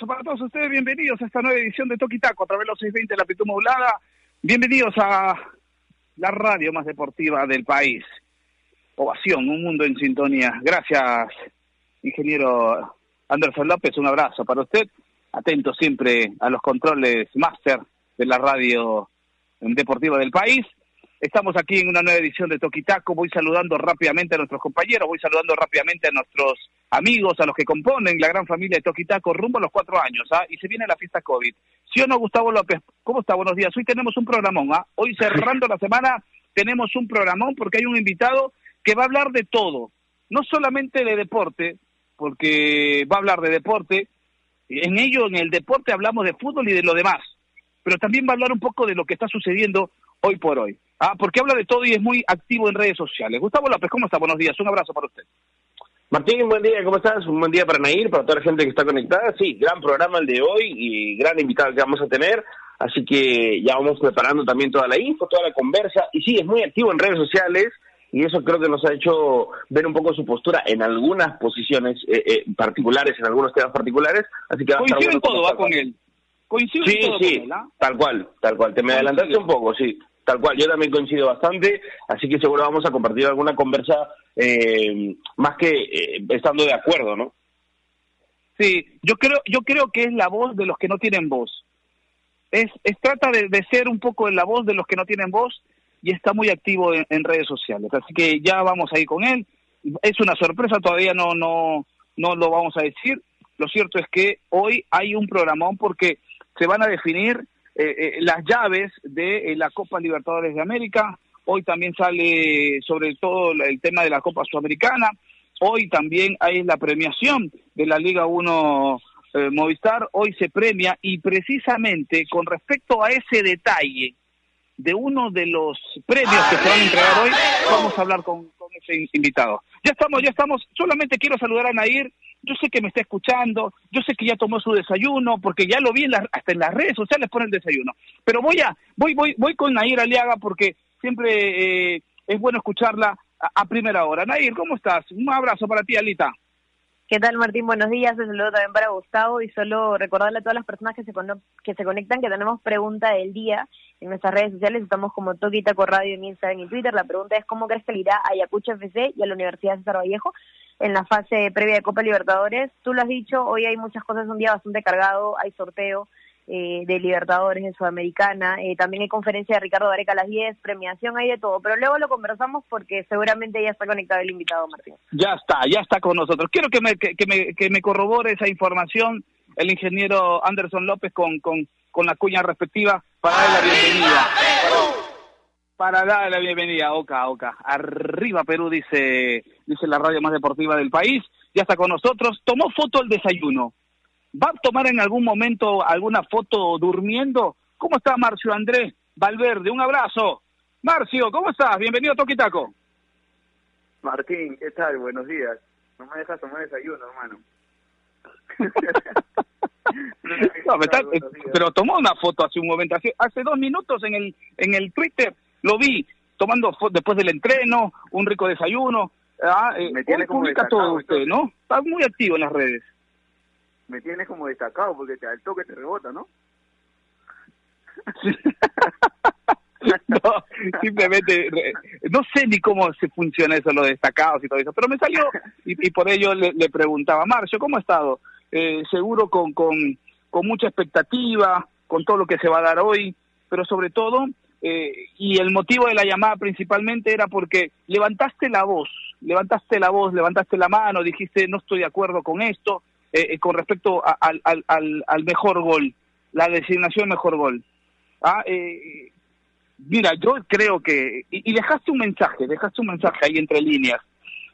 abrazo para todos ustedes. Bienvenidos a esta nueva edición de Toki Taco a través de los 620 de la Pitu Modulada. Bienvenidos a la radio más deportiva del país. Ovación, un mundo en sintonía. Gracias, ingeniero Anderson López. Un abrazo para usted. Atento siempre a los controles máster de la radio deportiva del país. Estamos aquí en una nueva edición de Toquitaco. Voy saludando rápidamente a nuestros compañeros, voy saludando rápidamente a nuestros amigos, a los que componen la gran familia de Toquitaco rumbo a los cuatro años, ¿ah? Y se viene la fiesta COVID. ¿Sí o no, Gustavo López? ¿Cómo está? Buenos días. Hoy tenemos un programón, ¿ah? Hoy cerrando la semana tenemos un programón porque hay un invitado que va a hablar de todo. No solamente de deporte, porque va a hablar de deporte. En ello, en el deporte hablamos de fútbol y de lo demás. Pero también va a hablar un poco de lo que está sucediendo hoy por hoy. Ah, porque habla de todo y es muy activo en redes sociales. Gustavo López, ¿cómo está? Buenos días. Un abrazo para usted. Martín, buen día, ¿cómo estás? Un buen día para Nair, para toda la gente que está conectada. Sí, gran programa el de hoy y gran invitado que vamos a tener. Así que ya vamos preparando también toda la info, toda la conversa. Y sí, es muy activo en redes sociales y eso creo que nos ha hecho ver un poco su postura en algunas posiciones eh, eh, particulares, en algunos temas particulares. Así que va Coincido en todo, va con él. Sí, en todo sí, con él, ¿ah? tal cual, tal cual. Te me adelantaste un poco, sí. Tal cual, yo también coincido bastante, así que seguro vamos a compartir alguna conversa eh, más que eh, estando de acuerdo, ¿no? Sí, yo creo, yo creo que es la voz de los que no tienen voz. Es, es trata de, de ser un poco la voz de los que no tienen voz y está muy activo en, en redes sociales. Así que ya vamos a ir con él. Es una sorpresa, todavía no, no, no lo vamos a decir. Lo cierto es que hoy hay un programón porque se van a definir eh, eh, las llaves de eh, la Copa Libertadores de América. Hoy también sale sobre todo el tema de la Copa Sudamericana. Hoy también hay la premiación de la Liga 1 eh, Movistar. Hoy se premia y precisamente con respecto a ese detalle de uno de los premios que se van a entregar hoy, vamos a hablar con, con ese invitado. Ya estamos, ya estamos. Solamente quiero saludar a Nair. Yo sé que me está escuchando, yo sé que ya tomó su desayuno, porque ya lo vi en las- hasta en las redes sociales pone el desayuno. Pero voy a, voy, voy, voy con Nair Aliaga porque siempre eh, es bueno escucharla a, a primera hora. Nair, ¿cómo estás? Un abrazo para ti, Alita. ¿Qué tal, Martín? Buenos días. Un saludo también para Gustavo y solo recordarle a todas las personas que se, que se conectan que tenemos pregunta del día en nuestras redes sociales. Estamos como Toki Taco Radio en Instagram y Twitter. La pregunta es ¿cómo crees que le irá a Ayacucho FC y a la Universidad César Vallejo en la fase previa de Copa Libertadores? Tú lo has dicho, hoy hay muchas cosas, un día bastante cargado, hay sorteo eh, de Libertadores en Sudamericana, eh, también hay conferencia de Ricardo Vareca a las 10, premiación, hay de todo, pero luego lo conversamos porque seguramente ya está conectado el invitado, Martín. Ya está, ya está con nosotros. Quiero que me, que, que me, que me corrobore esa información el ingeniero Anderson López con, con, con la cuña respectiva para darle la bienvenida. Para, para darle la bienvenida, Oca, Oca. Arriba Perú, dice, dice la radio más deportiva del país. Ya está con nosotros. Tomó foto el desayuno. ¿Va a tomar en algún momento alguna foto durmiendo? ¿Cómo está Marcio Andrés Valverde? Un abrazo. Marcio, ¿cómo estás? Bienvenido a Toquitaco. Martín, ¿qué tal? Buenos días. No me dejas tomar desayuno, hermano. No, está- días. pero tomó una foto hace un momento, hace, hace dos minutos en el en el Twitter lo vi tomando después del entreno, un rico desayuno. Ah, eh, Me tiene hoy como publica todo usted, ¿no? Está muy activo en las redes. Me tienes como destacado porque te, al toque te rebota, ¿no? no, simplemente no sé ni cómo se funciona eso, los destacados y todo eso, pero me salió y, y por ello le, le preguntaba, Marcio, ¿cómo ha estado? Eh, seguro con, con, con mucha expectativa, con todo lo que se va a dar hoy, pero sobre todo, eh, y el motivo de la llamada principalmente era porque levantaste la voz, levantaste la voz, levantaste la mano, dijiste no estoy de acuerdo con esto, eh, eh, con respecto al, al, al, mejor gol, la designación mejor gol. Ah, eh, mira, yo creo que, y, y dejaste un mensaje, dejaste un mensaje ahí entre líneas,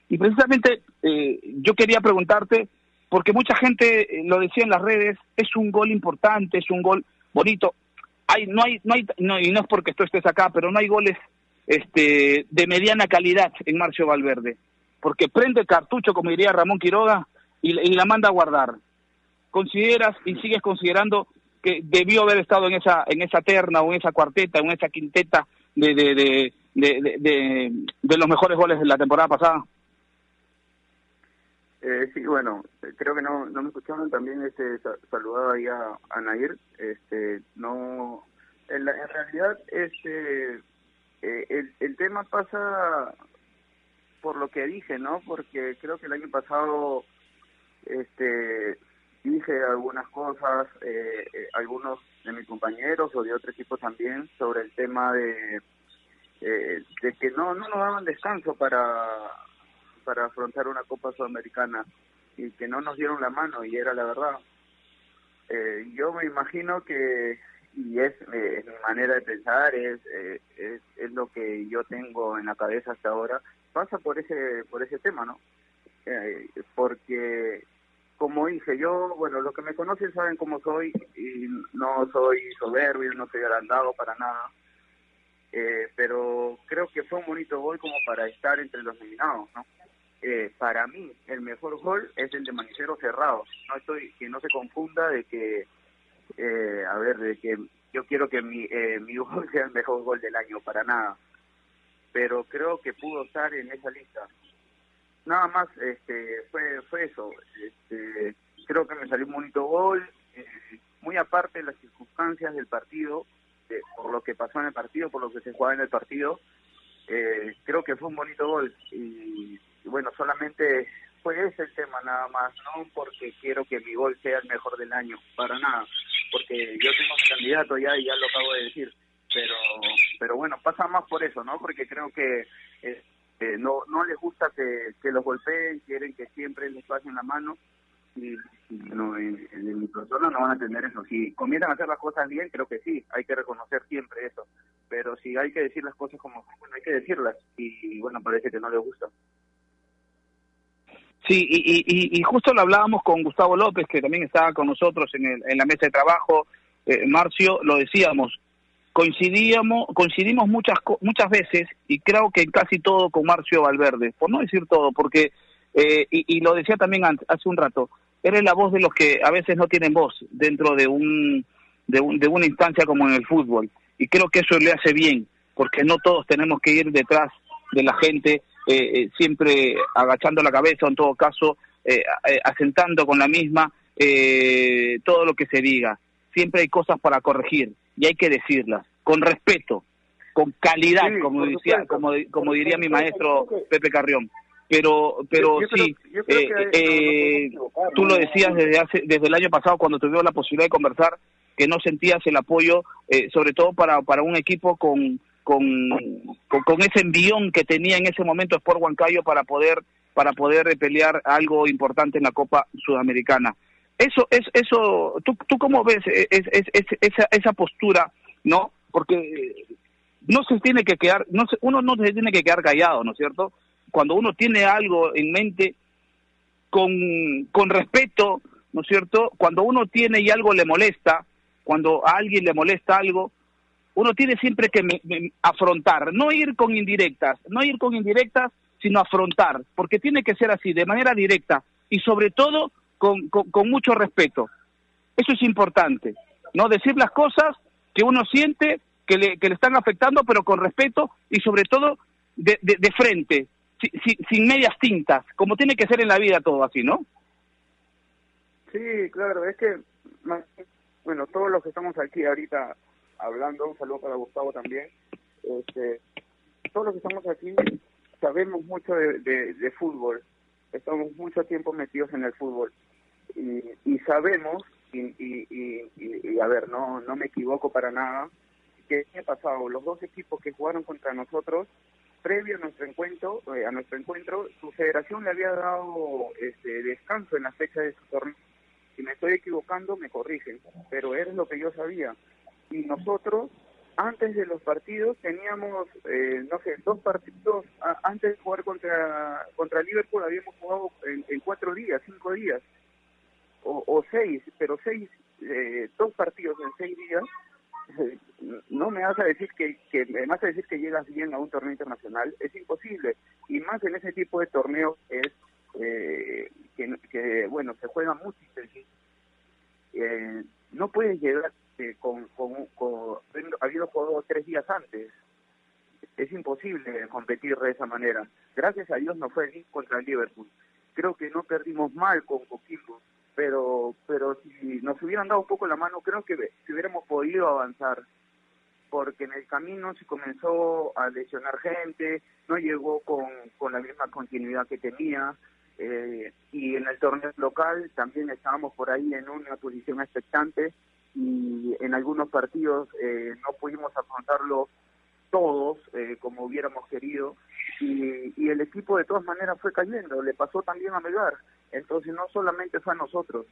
y precisamente eh, yo quería preguntarte porque mucha gente lo decía en las redes, es un gol importante, es un gol bonito. Hay, no hay, no hay, no, y no es porque tú estés acá, pero no hay goles este, de mediana calidad en Marcio Valverde, porque prende el cartucho, como diría Ramón Quiroga, y, la manda a guardar. Consideras y sigues considerando que debió haber estado en esa, en esa terna o en esa cuarteta, en esa quinteta de, de, de, de los mejores goles de la temporada pasada. Eh, sí, bueno, creo que no, no me escucharon también este saludado ahí a, a Nair. Este, no, en, la, en realidad este eh, el, el tema pasa por lo que dije, ¿no? Porque creo que el año pasado este dije algunas cosas, eh, eh, algunos de mis compañeros o de otro equipo también sobre el tema de eh, de que no no nos daban descanso para para afrontar una Copa Sudamericana y que no nos dieron la mano y era la verdad. Eh, yo me imagino que, y es, eh, mi manera de pensar, es, eh, es, es, lo que yo tengo en la cabeza hasta ahora, pasa por ese, por ese tema, ¿no? Eh, porque, como dije, yo, bueno, los que me conocen saben cómo soy y no soy soberbio, no soy agrandado para nada. Pero creo que fue un bonito gol como para estar entre los nominados, ¿no? Eh, para mí el mejor gol es el de Manicero cerrado. No estoy que no se confunda de que eh, a ver de que yo quiero que mi eh, mi gol sea el mejor gol del año para nada, pero creo que pudo estar en esa lista. Nada más este fue fue eso. Este, creo que me salió un bonito gol, eh, muy aparte de las circunstancias del partido, de, por lo que pasó en el partido, por lo que se jugaba en el partido. Eh, creo que fue un bonito gol y bueno, solamente fue ese el tema nada más, no porque quiero que mi gol sea el mejor del año, para nada, porque yo tengo mi candidato ya y ya lo acabo de decir, pero pero bueno, pasa más por eso, ¿no? Porque creo que eh, no no les gusta que, que los golpeen, quieren que siempre les pasen la mano y no, en, en mi persona no van a tener eso. Si comienzan a hacer las cosas bien, creo que sí, hay que reconocer siempre eso. Pero si hay que decir las cosas como bueno, hay que decirlas. Y bueno, parece que no les gusta. Sí, y, y, y, justo lo hablábamos con Gustavo López, que también estaba con nosotros en, el, en la mesa de trabajo. Eh, Marcio, lo decíamos, coincidíamos, coincidimos muchas muchas veces y creo que casi todo con Marcio Valverde, por no decir todo, porque, eh, y, lo decía también hace un rato, eres la voz de los que a veces no tienen voz dentro de, un, de, un, de una instancia como en el fútbol. Y creo que eso le hace bien, porque no todos tenemos que ir detrás de la gente eh, eh, siempre agachando la cabeza, en todo caso, eh, eh, asentando con la misma eh, todo lo que se diga. Siempre hay cosas para corregir y hay que decirlas, con respeto, con calidad, sí, como decía, como, como diría mi maestro Pepe Carrión. Pero, pero yo, yo sí, creo, creo eh, no, no tú lo decías desde hace, desde el año pasado cuando tuvimos la posibilidad de conversar que no sentías el apoyo, eh, sobre todo para, para un equipo con, con, con, ese envión que tenía en ese momento Sport Huancayo para poder para poder pelear algo importante en la Copa Sudamericana. Eso es eso tú tú cómo ves es, es, es, esa esa postura, ¿no? Porque no se tiene que quedar no se, uno no se tiene que quedar callado, ¿no es cierto? Cuando uno tiene algo en mente con con respeto, ¿no es cierto? Cuando uno tiene y algo le molesta, cuando a alguien le molesta algo, uno tiene siempre que me, afrontar, no ir con indirectas, no ir con indirectas, sino afrontar, porque tiene que ser así, de manera directa y sobre todo con, con, con mucho respeto. Eso es importante, ¿no? Decir las cosas que uno siente que le, que le están afectando, pero con respeto y sobre todo de, de, de frente, si, si, sin medias tintas, como tiene que ser en la vida todo así, ¿no? Sí, claro, es que, bueno, todos los que estamos aquí ahorita hablando, un saludo para Gustavo también. Este, todos los que estamos aquí sabemos mucho de, fútbol, estamos mucho tiempo metidos en el fútbol y, y sabemos, y, y, y, y, a ver, no, no me equivoco para nada, que ha pasado, los dos equipos que jugaron contra nosotros, previo a nuestro encuentro, eh, a nuestro encuentro, su federación le había dado este, descanso en la fecha de su torneo. Si me estoy equivocando, me corrigen, pero es lo que yo sabía y nosotros antes de los partidos teníamos, eh, no sé, dos partidos, antes de jugar contra contra Liverpool habíamos jugado en, cuatro días, cinco días, o, seis, pero seis, eh, dos partidos en seis días, no me vas a decir que, que me vas a decir que llegas bien a un torneo internacional, es imposible. Y más en ese tipo de torneos es eh, que, bueno, se juega mucho eh, no puedes llegar con, con, con, habiendo jugado tres días antes. Es imposible competir de esa manera. Gracias a Dios no fue ni contra el Liverpool. Creo que no perdimos mal con Coquimbo, pero pero si nos hubieran dado un poco la mano, creo que si hubiéramos podido avanzar porque en el camino se comenzó a lesionar gente, no llegó con, con la misma continuidad que tenía, eh, y en el torneo local también estábamos por ahí en una posición expectante y en algunos partidos eh, no pudimos afrontarlo todos eh, como hubiéramos querido y, el equipo de todas maneras fue cayendo, le pasó también a Melgar, entonces no solamente fue a nosotros.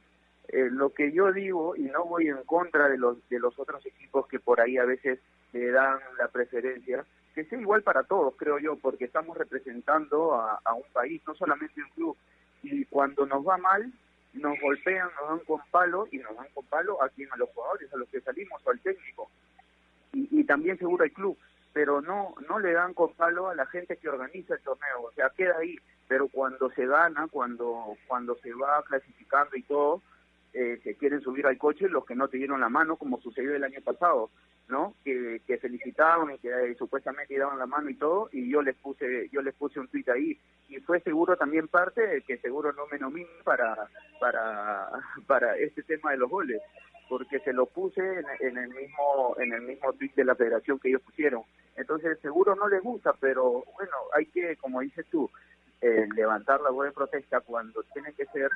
Eh, lo que yo digo, y no voy en contra de los, de los otros equipos que por ahí a veces le dan la preferencia, que sea igual para todos, creo yo, porque estamos representando a un país, no solamente un club. Y cuando nos va mal, nos golpean, nos dan con palo, y nos dan con palo a quien, a los jugadores, a los que salimos, o al técnico. Y, y también seguro al club pero no no le dan con palo a la gente que organiza el torneo, o sea, queda ahí, pero cuando se gana, cuando cuando se va clasificando y todo, eh, se quieren subir al coche los que no te dieron la mano, como sucedió el año pasado, ¿no? Que, que felicitaban y que eh, supuestamente daban la mano y todo, y yo les puse yo les puse un tweet ahí y fue seguro también parte que seguro no me nominé para para para este tema de los goles porque se lo puse en, el mismo en el mismo tweet de la federación que ellos pusieron. Entonces seguro no les gusta, pero bueno, hay que, como dices tú, eh, levantar la voz de protesta cuando tiene que ser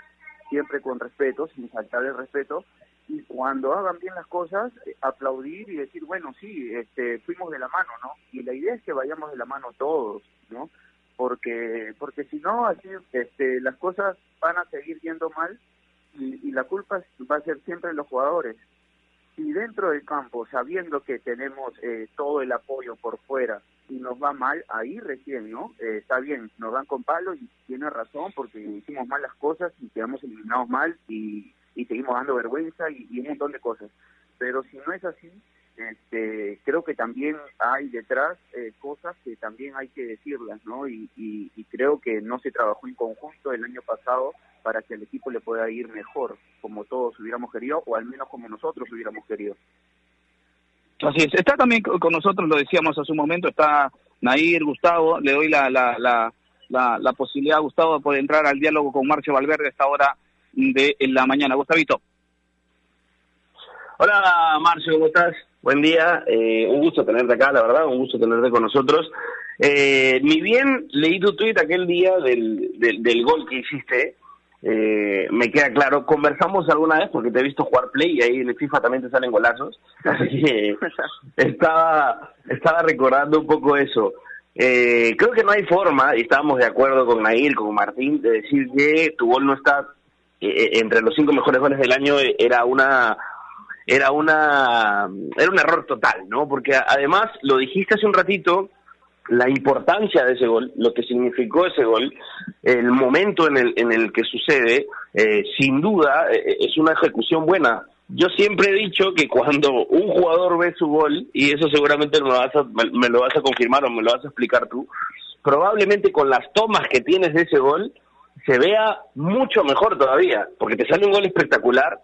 siempre con respeto, sin faltar el respeto, y cuando hagan bien las cosas, eh, aplaudir y decir, bueno, sí, este, fuimos de la mano, ¿no? Y la idea es que vayamos de la mano todos, ¿no? Porque, porque si no, así, este, las cosas van a seguir yendo mal y, la culpa va a ser siempre de los jugadores. Y dentro del campo, sabiendo que tenemos eh, todo el apoyo por fuera y nos va mal, ahí recién, ¿no? Eh, está bien, nos dan con palo y tiene razón porque hicimos mal las cosas y quedamos eliminados mal y, y seguimos dando vergüenza y, un montón de cosas. Pero si no es así, este, creo que también hay detrás eh, cosas que también hay que decirlas, ¿no? Y, y, creo que no se trabajó en conjunto el año pasado para que el equipo le pueda ir mejor, como todos hubiéramos querido, o al menos como nosotros hubiéramos querido. Así es. Está también con nosotros, lo decíamos hace un momento, está Nair, Gustavo, le doy la, la, la, la, posibilidad a Gustavo de poder entrar al diálogo con Marcio Valverde a esta hora de la mañana. Gustavito. Hola Marcio, ¿cómo estás? Buen día, eh, un gusto tenerte acá, la verdad, un gusto tenerte con nosotros. Eh, ni bien leí tu tweet aquel día del, del, del gol que hiciste, eh, me queda claro. Conversamos alguna vez porque te he visto jugar play y ahí en el FIFA también te salen golazos. Así que estaba, estaba recordando un poco eso. Eh, creo que no hay forma, y estábamos de acuerdo con Nair, con Martín, de decir que tu gol no está eh, entre los cinco mejores goles del año. Era una era una era un error total, ¿no? Porque además lo dijiste hace un ratito la importancia de ese gol, lo que significó ese gol, el momento en el, en el que sucede, eh, sin duda eh, es una ejecución buena. Yo siempre he dicho que cuando un jugador ve su gol, y eso seguramente me lo, vas a, me, lo vas a confirmar o me lo vas a explicar tú, probablemente con las tomas que tienes de ese gol, se vea mucho mejor todavía, porque te sale un gol espectacular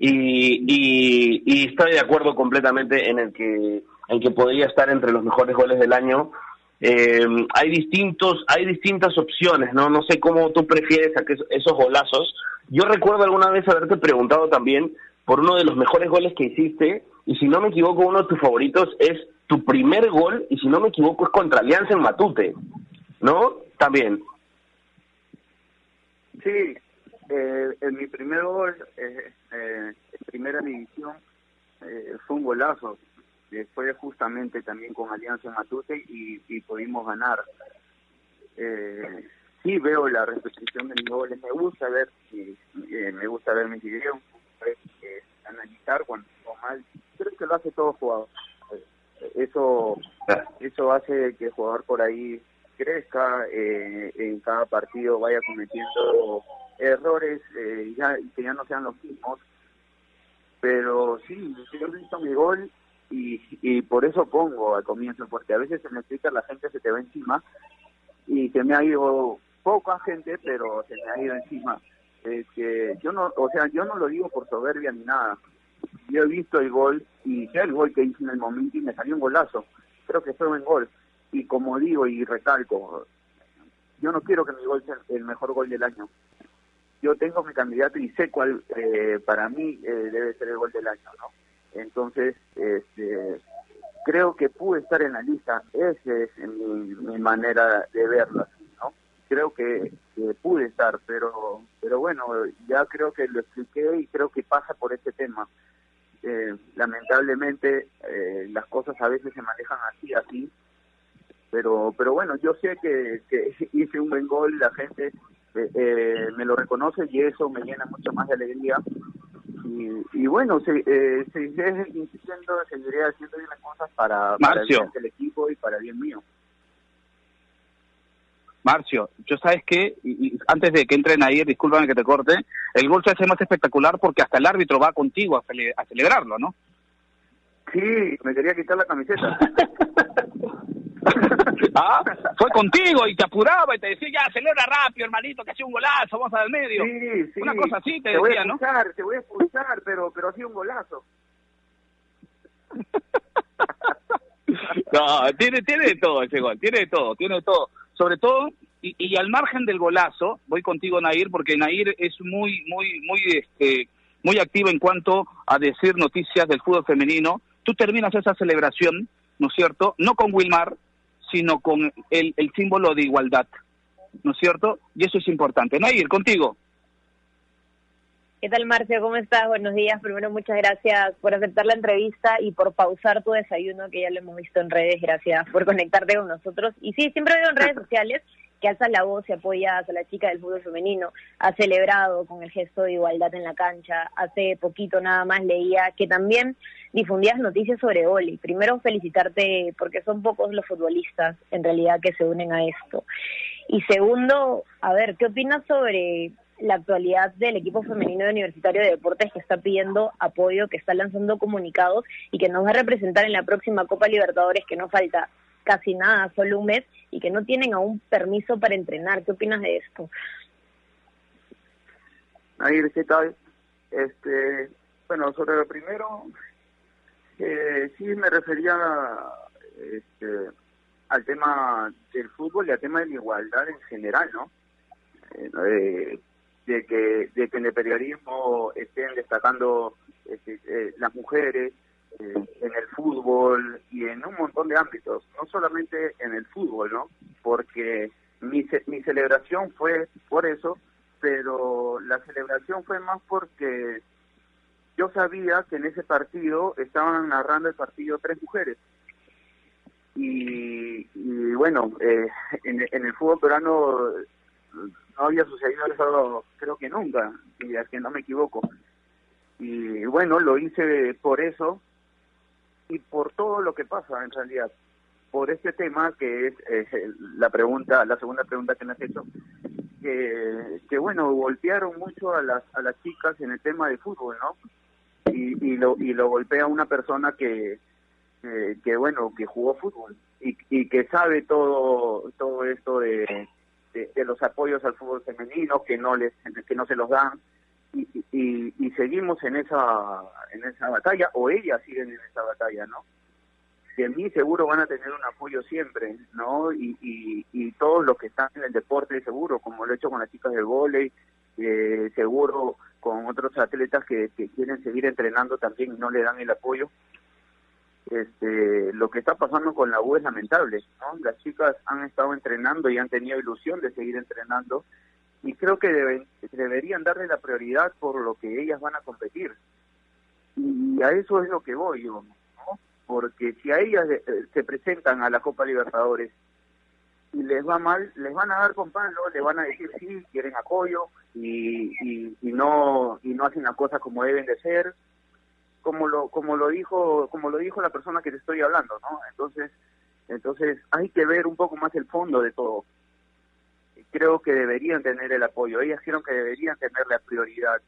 y, y, y estoy de acuerdo completamente en el que en que podría estar entre los mejores goles del año eh, hay distintos, hay distintas opciones, ¿no? No sé cómo tú prefieres esos golazos. Yo recuerdo alguna vez haberte preguntado también por uno de los mejores goles que hiciste, y si no me equivoco, uno de tus favoritos es tu primer gol, y si no me equivoco es contra Alianza en Matute, ¿no? También. Sí, eh, en mi primer gol, eh, eh, en primera división, eh, fue un golazo fue justamente también con Alianza Matute y, pudimos ganar. Eh, sí veo la repetición de mis goles, me gusta ver, eh, me gusta ver mis videos, eh, analizar cuando estoy mal, creo que lo hace todo jugador. Eso, eso hace que el jugador por ahí crezca, eh, en cada partido vaya cometiendo errores eh, ya, que ya no sean los mismos. Pero sí, yo he visto mi gol y, y por eso pongo al comienzo, porque a veces en el Twitter la gente se te va encima y se me ha ido poca gente, pero se me ha ido encima. Eh, que yo no, o sea, yo no lo digo por soberbia ni nada. Yo he visto el gol y sé el gol que hice en el momento y me salió un golazo. Creo que fue un gol. Y como digo y recalco, yo no quiero que mi gol sea el mejor gol del año. Yo tengo mi candidato y sé cuál eh, para mí eh, debe ser el gol del año, ¿no? Entonces, este, creo que pude estar en la lista. Esa es mi, mi manera de verlo, ¿no? Creo que, pude estar, pero, pero bueno, ya creo que lo expliqué y creo que pasa por este tema. Eh, lamentablemente eh, las cosas a veces se manejan así, así, pero pero bueno, yo sé que, que hice un buen gol, la gente eh, eh, me lo reconoce y eso me llena mucho más de alegría. Y, y bueno, se, eh, seguiré insistiendo, seguiré haciendo bien las cosas para, para el bien del equipo y para el bien mío. Marcio, yo sabes que, y, antes de que entren ahí, discúlpame que te corte, el gol se hace más espectacular porque hasta el árbitro va contigo a, a celebrarlo, ¿no? Sí, me quería quitar la camiseta. ¿Ah? Fue contigo y te apuraba y te decía, ya, celebra rápido, hermanito, que hacía un golazo, vamos al medio. Sí, sí. Una cosa así te, te decía, voy a expulsar, ¿no? Te voy a expulsar, pero, pero hacía un golazo. no, tiene, tiene de todo ese gol, tiene de todo, tiene de todo. Sobre todo, y, y al margen del golazo, voy contigo, Nair, porque Nair es muy, muy, muy, este, muy activo en cuanto a decir noticias del fútbol femenino. Tú terminas esa celebración, ¿no es cierto? No con Wilmar, sino con el, el símbolo de igualdad, ¿no es cierto? Y eso es importante. Nair, contigo. ¿Qué tal, Marcio? ¿Cómo estás? Buenos días. Primero, muchas gracias por aceptar la entrevista y por pausar tu desayuno, que ya lo hemos visto en redes. Gracias por conectarte con nosotros. Y sí, siempre veo en redes sociales que alzas la voz y apoyas a la chica del fútbol femenino. Ha celebrado con el gesto de igualdad en la cancha. Hace poquito nada más leía que también difundías noticias sobre Oli. Primero, felicitarte porque son pocos los futbolistas en realidad que se unen a esto. Y segundo, a ver, ¿qué opinas sobre la actualidad del equipo femenino de Universitario de Deportes que está pidiendo apoyo, que está lanzando comunicados y que nos va a representar en la próxima Copa Libertadores, que no falta casi nada, solo un mes, y que no tienen aún permiso para entrenar. ¿Qué opinas de esto? Nair, ¿qué tal? Este, bueno, sobre lo primero, eh, sí me refería este, al tema del fútbol y al tema de la igualdad en general, ¿no? Eh, de que de que en el periodismo estén destacando este, eh, las mujeres eh, en el fútbol y en un montón de ámbitos, no solamente en el fútbol, ¿no? Porque mi, ce- mi celebración fue por eso, pero la celebración fue más porque yo sabía que en ese partido estaban narrando el partido tres mujeres. Y, y bueno, eh, en, en el fútbol peruano no había sucedido eso creo que nunca, si es que no me equivoco. Y bueno, lo hice por eso y por todo lo que pasa en realidad. Por este tema que es eh, la pregunta, la segunda pregunta que me has hecho, que, que bueno, golpearon mucho a las, a las chicas en el tema de fútbol, ¿no? Y, y, lo, y lo golpea una persona que, que, bueno, que jugó fútbol y, y que sabe todo, todo esto de, de, de los apoyos al fútbol femenino que no les que no se los dan y, y, seguimos en esa en esa batalla o ellas siguen en esa batalla no de mí seguro van a tener un apoyo siempre no y, y, todos los que están en el deporte seguro como lo he hecho con las chicas del vóley eh, seguro con otros atletas que, que quieren seguir entrenando también y no le dan el apoyo. Este, lo que está pasando con la U es lamentable, ¿no? Las chicas han estado entrenando y han tenido ilusión de seguir entrenando y creo que deben, deberían darle la prioridad por lo que ellas van a competir. Y a eso es lo que voy yo, ¿no? Porque si a ellas eh, se presentan a la Copa Libertadores y les va mal, les van a dar con palo, les van a decir sí, quieren apoyo y, y, y no y no hacen las cosas como deben de ser como lo como lo dijo como lo dijo la persona que te estoy hablando no entonces entonces hay que ver un poco más el fondo de todo creo que deberían tener el apoyo, ellas creo que deberían tener la prioridad.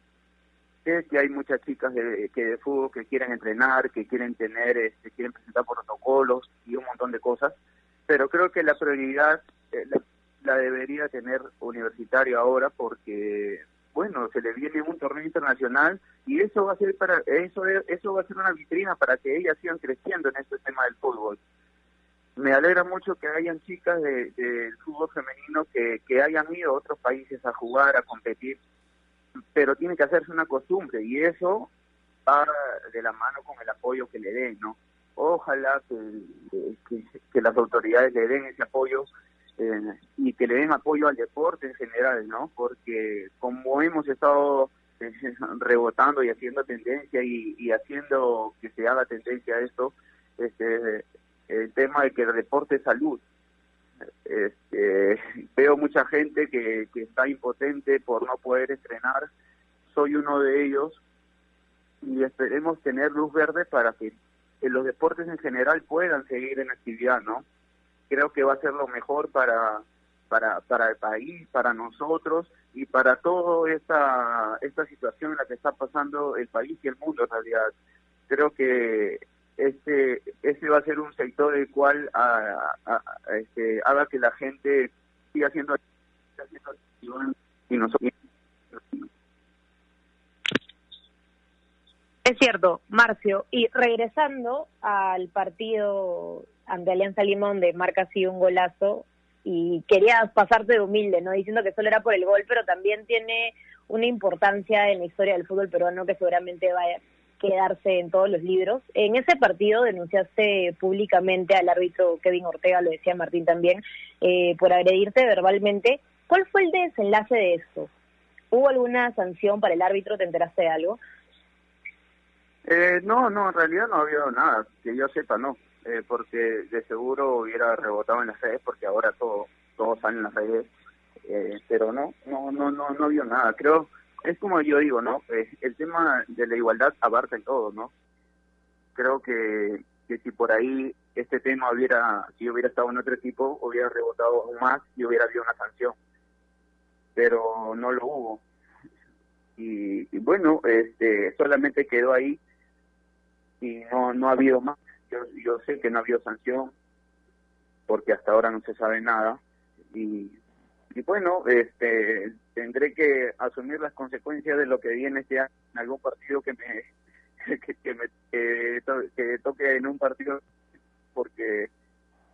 Sé que hay muchas chicas de, que de fútbol que quieren entrenar, que quieren tener, este, quieren presentar protocolos y un montón de cosas, pero creo que la prioridad eh, la, debería tener universitario ahora porque bueno, se le viene un torneo internacional y eso va a ser para eso eso va a ser una vitrina para que ellas sigan creciendo en este tema del fútbol. Me alegra mucho que hayan chicas del de, fútbol femenino que, que hayan ido a otros países a jugar, a competir, pero tiene que hacerse una costumbre y eso va de la mano con el apoyo que le den, ¿no? Ojalá que, las autoridades le den ese apoyo eh, y que le den apoyo al deporte en general, ¿no? Porque como hemos estado eh, rebotando y haciendo tendencia y, haciendo que se haga tendencia a esto, este, el tema de que el deporte es salud. Este, veo mucha gente que, que está impotente por no poder estrenar, soy uno de ellos y esperemos tener luz verde para que los deportes en general puedan seguir en actividad, ¿no? Creo que va a ser lo mejor para para para el país, para nosotros y para toda esta esta situación en la que está pasando el país y el mundo en realidad. Creo que este este va a ser un sector el cual a, este, haga que la gente siga haciendo, y nosotros Es cierto, Marcio. Y regresando al partido ante Alianza Limón de marca así un golazo, y querías pasarte de humilde, ¿no? Diciendo que solo era por el gol, pero también tiene una importancia en la historia del fútbol peruano que seguramente va quedarse en todos los libros. En ese partido denunciaste públicamente al árbitro Kevin Ortega, lo decía Martín también, eh, por agredirte verbalmente. ¿Cuál fue el desenlace de esto? ¿Hubo alguna sanción para el árbitro? ¿Te enteraste de algo? Eh, no, no, en realidad no ha habido nada, que yo sepa, no, eh, porque de seguro hubiera rebotado en las redes, porque ahora todo, todo sale en las redes, eh, pero no, no, no, no, no vio nada. Creo, es como yo digo, ¿no? Eh, el tema de la igualdad abarca en todo, ¿no? Creo que, que si por ahí este tema hubiera, si hubiera estado en otro equipo, hubiera rebotado aún más y hubiera habido una sanción, pero no lo hubo. Y, y bueno, este, solamente quedó ahí y no, no ha habido más. Yo, yo sé que no ha habido sanción porque hasta ahora no se sabe nada y, y bueno, este tendré que asumir las consecuencias de lo que viene este año en algún partido que me que, me que, toque en un partido porque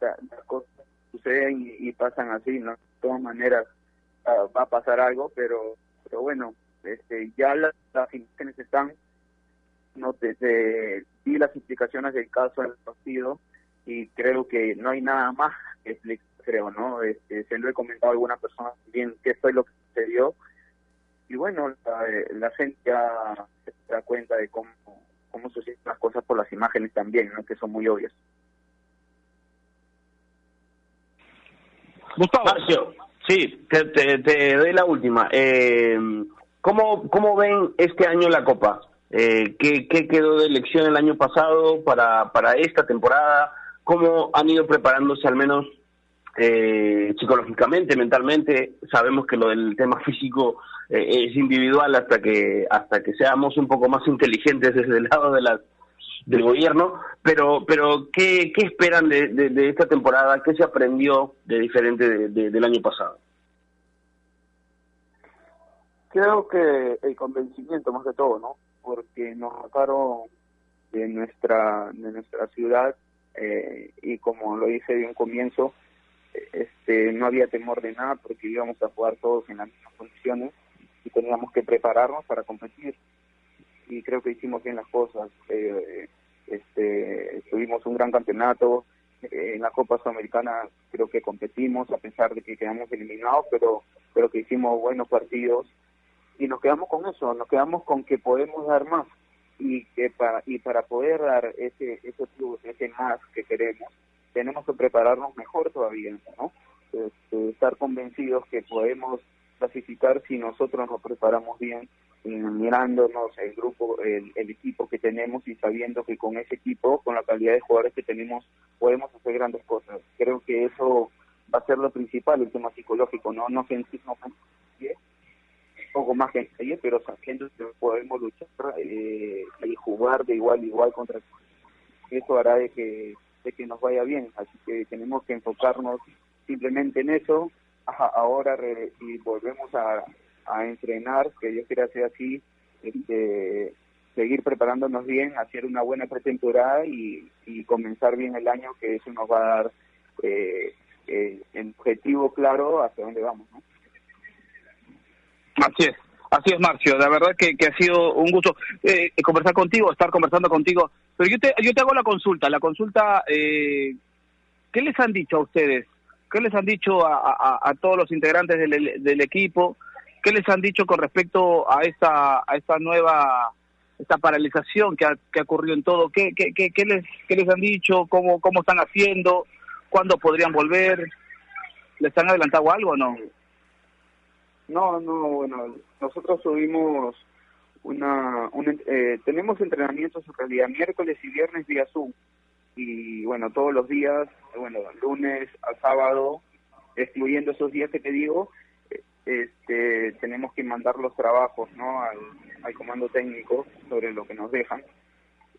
las cosas suceden y, pasan así, ¿no? De todas maneras ah, va a pasar algo, pero pero bueno, este ya las, las imágenes están no te, di las explicaciones del caso del partido y creo que no hay nada más que explicar, creo, ¿no? Este, se lo he comentado a alguna persona también qué fue lo que sucedió y bueno, la, gente ya se da cuenta de cómo, cómo suceden las cosas por las imágenes también, ¿no? Que son muy obvias. Gustavo. Marcio, sí, te, te, doy la última. Eh, ¿cómo, ¿Cómo ven este año la Copa? Eh, ¿qué, quedó de elección el año pasado para, para esta temporada? ¿Cómo han ido preparándose al menos eh, psicológicamente, mentalmente? Sabemos que lo del tema físico eh, es individual hasta que hasta que seamos un poco más inteligentes desde el lado de las del gobierno, pero pero ¿qué, qué esperan de, de, esta temporada? ¿Qué se aprendió de diferente del año pasado? Creo que el convencimiento más de todo, ¿no? porque nos sacaron de nuestra de nuestra ciudad eh, y como lo hice de un comienzo este no había temor de nada porque íbamos a jugar todos en las mismas condiciones y teníamos que prepararnos para competir. Y creo que hicimos bien las cosas. Eh, este tuvimos un gran campeonato. En la Copa Sudamericana creo que competimos a pesar de que quedamos eliminados pero pero que hicimos buenos partidos. Y nos quedamos con eso, nos quedamos con que podemos dar más y que para y para poder dar ese ese plus, ese más que queremos, tenemos que prepararnos mejor todavía, ¿no? Este, estar convencidos que podemos clasificar si nosotros nos preparamos bien, mirándonos el grupo, el, el equipo que tenemos y sabiendo que con ese equipo, con la calidad de jugadores que tenemos, podemos hacer grandes cosas. Creo que eso va a ser lo principal, el tema psicológico, no no sentirnos un poco más que ayer, pero sabiendo que podemos luchar eh, y jugar de igual a igual contra eso hará de que de que nos vaya bien, así que tenemos que enfocarnos simplemente en eso. ahora y volvemos a, entrenar, que Dios quiera ser así, este, seguir preparándonos bien, hacer una buena pretemporada y, y comenzar bien el año, que eso nos va a dar eh, eh, el objetivo claro hacia dónde vamos. ¿no? Así es, así es, Marcio. La verdad que, que ha sido un gusto eh, conversar contigo, estar conversando contigo. Pero yo te, yo te hago la consulta. La consulta, eh, ¿qué les han dicho a ustedes? ¿Qué les han dicho a, todos los integrantes del, equipo? ¿Qué les han dicho con respecto a esta, a esta nueva esta paralización que ha, que ha ocurrido en todo? ¿Qué, qué, qué, qué les, qué les han dicho? ¿Cómo, ¿Cómo están haciendo? ¿Cuándo podrían volver? ¿Les han adelantado algo o no? No, no, bueno, nosotros subimos una, un, eh, tenemos entrenamientos en realidad miércoles y viernes vía Zoom y bueno, todos los días, bueno, lunes a sábado, excluyendo esos días que te digo, este, tenemos que mandar los trabajos, ¿no? Al, al comando técnico sobre lo que nos dejan.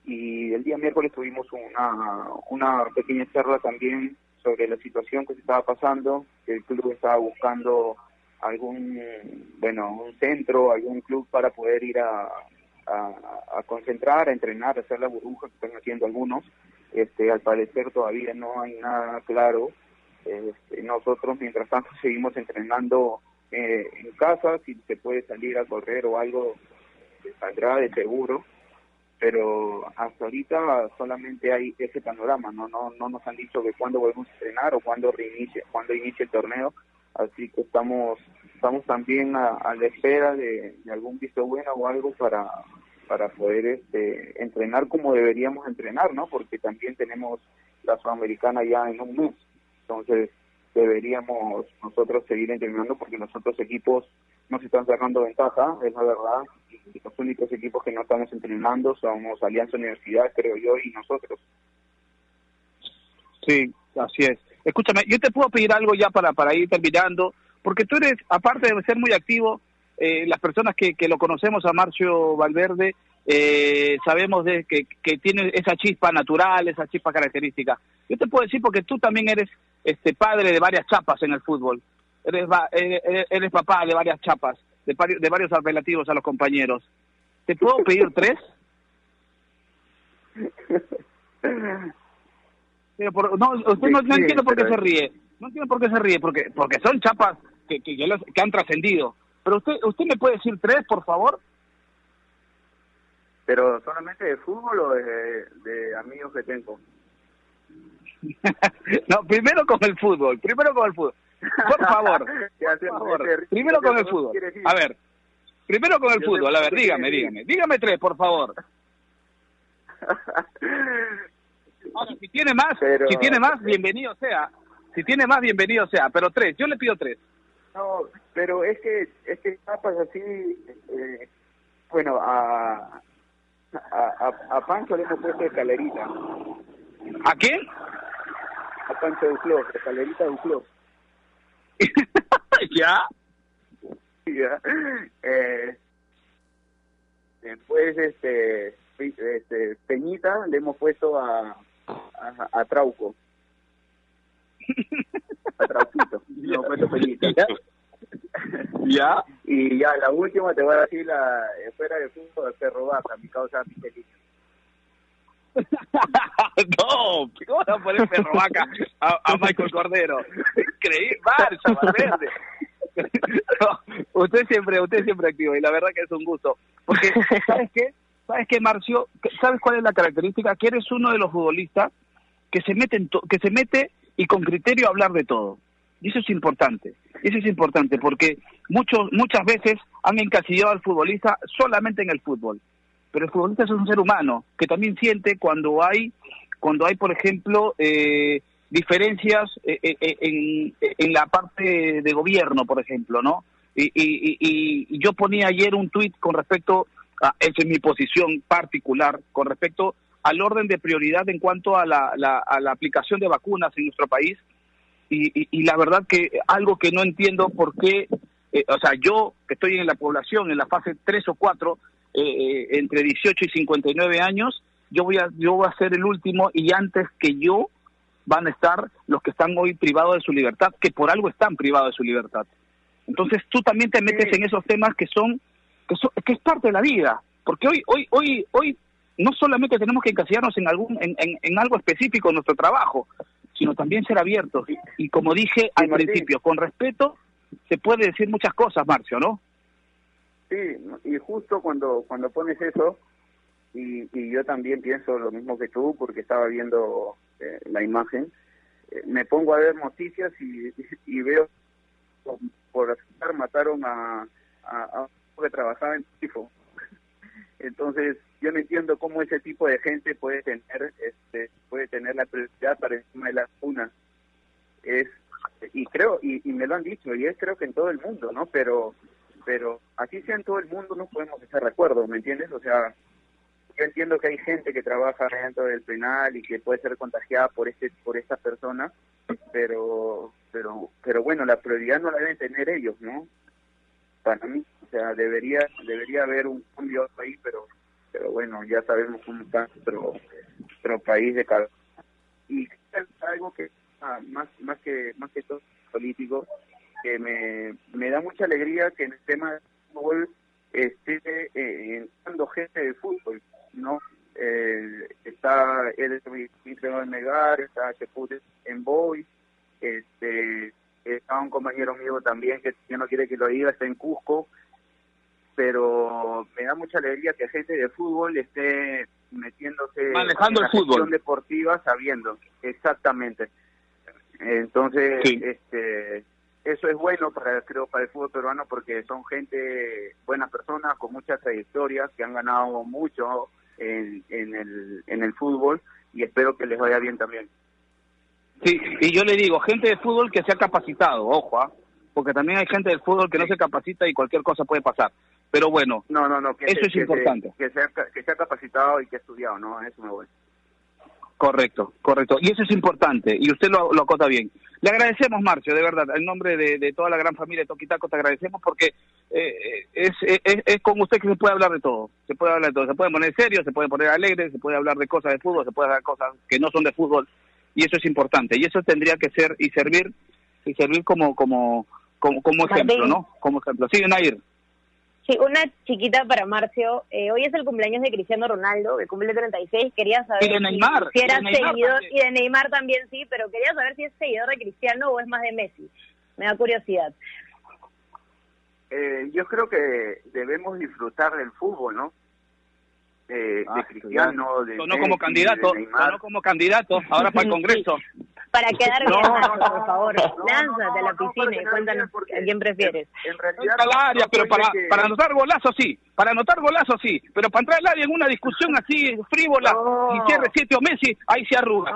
Y el día miércoles tuvimos una, una pequeña charla también sobre la situación que se estaba pasando, que el club estaba buscando algún, bueno, un centro, algún club para poder ir a, a, concentrar, a entrenar, a hacer la burbuja que están haciendo algunos. Este, al parecer todavía no hay nada claro. Este, nosotros, mientras tanto, seguimos entrenando eh, en casa, si se puede salir a correr o algo, saldrá de seguro. Pero hasta ahorita solamente hay ese panorama, no no no nos han dicho de cuándo volvemos a entrenar o cuándo reinicie, cuándo inicie el torneo así que estamos estamos también a, la espera de, algún visto bueno o algo para para poder este, entrenar como deberíamos entrenar, ¿no? Porque también tenemos la Sudamericana ya en un mes, entonces deberíamos nosotros seguir entrenando porque los otros equipos nos están sacando ventaja, es la verdad, y los únicos equipos que no estamos entrenando somos Alianza Universidad, creo yo, y nosotros. Sí, así es. Escúchame, yo te puedo pedir algo ya para, para ir terminando, porque tú eres, aparte de ser muy activo, eh, las personas que, que lo conocemos a Marcio Valverde, eh, sabemos de que, que tiene esa chispa natural, esa chispa característica. Yo te puedo decir porque tú también eres este padre de varias chapas en el fútbol. Eres, eres, eres papá de varias chapas, de, de varios apelativos a los compañeros. ¿Te puedo pedir tres? no, usted no, entiende por qué se ríe. No entiende por qué se ríe, porque porque son chapas que, que, que han trascendido. Pero usted usted me puede decir tres, por favor. Pero solamente de fútbol o de, amigos que tengo. no, primero con el fútbol, primero con el fútbol. Por favor, por favor. primero con el fútbol. A ver, primero con el fútbol, a ver, dígame, dígame. Dígame tres, por favor. Ahora, si tiene más, si tiene más, bienvenido sea. Si tiene más, bienvenido sea. Pero tres, yo le pido tres. No, pero es que, es que papas así, eh, bueno, a, a, a, Pancho le hemos puesto escalerita. ¿A quién? A Pancho Duclos, escalerita Duclos. ¿Ya? Ya. Eh, después, este, este, Peñita le hemos puesto a a, Trauco. A Trauquito. No, ¿Ya? ¿Ya? Y ya, la última te voy a decir la fuera de fútbol de Perro Baja, mi causa Michelin. no, ¿cómo van a poner perro vaca a, a Michael Cordero? Increíble, marcha, usted siempre, usted siempre activo y la verdad que es un gusto. Porque, ¿sabes qué? ¿Sabes qué, Marcio? ¿Sabes cuál es la característica? Que eres uno de los futbolistas que se mete, que se mete y con criterio a hablar de todo. Y eso es importante. Eso es importante porque muchos, muchas veces han encasillado al futbolista solamente en el fútbol. Pero el futbolista es un ser humano que también siente cuando hay, cuando hay, por ejemplo, eh, diferencias eh, eh, en, en, la parte de gobierno, por ejemplo, ¿no? Y, y, y, yo ponía ayer un tuit con respecto Ah, esa es mi posición particular con respecto al orden de prioridad en cuanto a la, a la aplicación de vacunas en nuestro país. y, y, la verdad que algo que no entiendo por qué, eh, o sea, yo que estoy en la población en la fase 3 o 4, eh, eh, entre 18 y 59 años, yo voy, a, yo voy a ser el último y antes que yo van a estar los que están hoy privados de su libertad, que por algo están privados de su libertad. Entonces tú también te metes en esos temas que son, que son, que es parte de la vida, porque hoy, hoy, hoy, hoy no solamente tenemos que encasillarnos en algún, en, en, algo específico en nuestro trabajo, sino también ser abiertos. Y, como dije al principio, con respeto se puede decir muchas cosas, Marcio, ¿no? Sí, y justo cuando, cuando pones eso, y, y yo también pienso lo mismo que tú, porque estaba viendo eh, la imagen, eh, me pongo a ver noticias y, y veo por estar mataron a, a, un que trabajaba en Tifo. Entonces, yo no entiendo cómo ese tipo de gente puede tener este puede tener la prioridad para encima de las unas. Es y creo y, me lo han dicho y es creo que en todo el mundo, ¿no? Pero pero así sea en todo el mundo no podemos estar de acuerdo, ¿me entiendes? O sea, yo entiendo que hay gente que trabaja dentro del penal y que puede ser contagiada por este por esta persona, pero pero pero bueno, la prioridad no la deben tener ellos, ¿no? Para mí, o sea, debería debería haber un cambio ahí, pero pero bueno, ya sabemos cómo está nuestro, nuestro país de cada y es algo que ah, más más que más que todo político que me, me da mucha alegría que en el tema del fútbol esté eh, entrando gente de fútbol, ¿no? Eh, está el en Megar, está Chepute en Boy, este, está un compañero mío también que, que no quiere que lo diga, está en Cusco, pero me da mucha alegría que gente de fútbol esté metiéndose manejando en la el fútbol. deportiva sabiendo exactamente. Entonces este eso es bueno para creo para el fútbol peruano porque son gente buenas personas con muchas trayectorias que han ganado mucho en, en el en el fútbol y espero que les vaya bien también sí y yo le digo gente de fútbol que se ha capacitado ojo ¿ah? porque también hay gente del fútbol que no se capacita y cualquier cosa puede pasar pero bueno, no, no, no, que eso es importante. que, sea, que sea capacitado y que ha estudiado, ¿no? Eso me voy. Correcto, correcto. Y eso es importante, y usted lo, lo acota bien. Le agradecemos, Marcio, de verdad, en nombre de, toda la gran familia de Toquitaco, te agradecemos porque eh, es, es, es, con usted que se puede hablar de todo. Se puede hablar de todo. Se puede poner serio, se puede poner alegre, se puede hablar de cosas de fútbol, se puede hablar de cosas que no son de fútbol, y eso es importante. Y eso tendría que ser y servir y servir como como como, como ejemplo, ¿no? Como ejemplo. Sí, Nair. Sí, una chiquita para Marcio. Eh, hoy es el cumpleaños de Cristiano Ronaldo, que cumple 36. Quería saber de Neymar, si, era seguidor, y de Neymar también sí, pero quería saber si es seguidor de Cristiano o es más de Messi. Me da curiosidad. Eh, yo creo que debemos disfrutar del fútbol, ¿no? Eh, de ah, Cristiano, de Sonó como candidato, sonó como candidato, ahora para el Congreso. para quedar bien, por favor, lánzate a la piscina y cuéntanos a quién prefieres. En, realidad, al área, pero para, para anotar golazo sí, para anotar golazo sí, pero para entrar al área en una discusión así frívola, y cierre siete o Messi, ahí se arruga.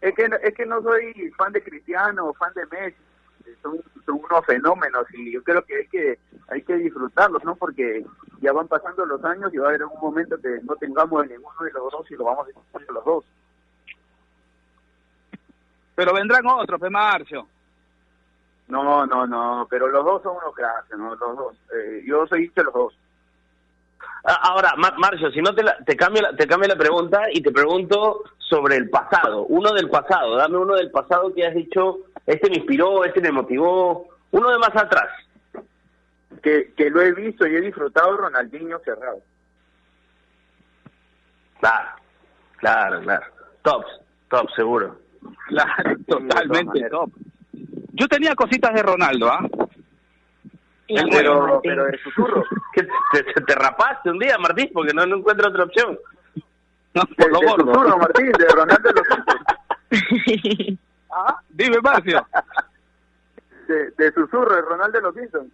es, que, es que no soy fan de Cristiano o fan de Messi, son, son unos fenómenos y yo creo que hay que hay que disfrutarlos, ¿no? Porque ya van pasando los años y va a haber un momento que no tengamos ninguno de los dos y lo vamos a disfrutar los dos. Pero vendrán otros, Pe Marcio. No, no, no, pero los dos son unos cracks, ¿no? Los dos. Eh, yo soy hincha de los dos. Ah, ahora, Marcio, si no te, te, cambio la, te cambio la pregunta y te pregunto sobre el pasado, uno del pasado, dame uno del pasado que has dicho, este me inspiró, este me motivó, uno de más atrás. Que, que lo he visto y he disfrutado Ronaldinho cerrado. Claro, claro, claro. Tops, top, seguro. Claro, totalmente top. Yo tenía cositas de Ronaldo, ¿ah? Pero, pero de susurro. ¿Qué, te, te, rapaste un día, Martín, porque no, no encuentro otra opción. No, por lo Martín, de Ronaldo los ¿Ah? Dime, Marcio. De, susurro, de Ronaldo Simpsons.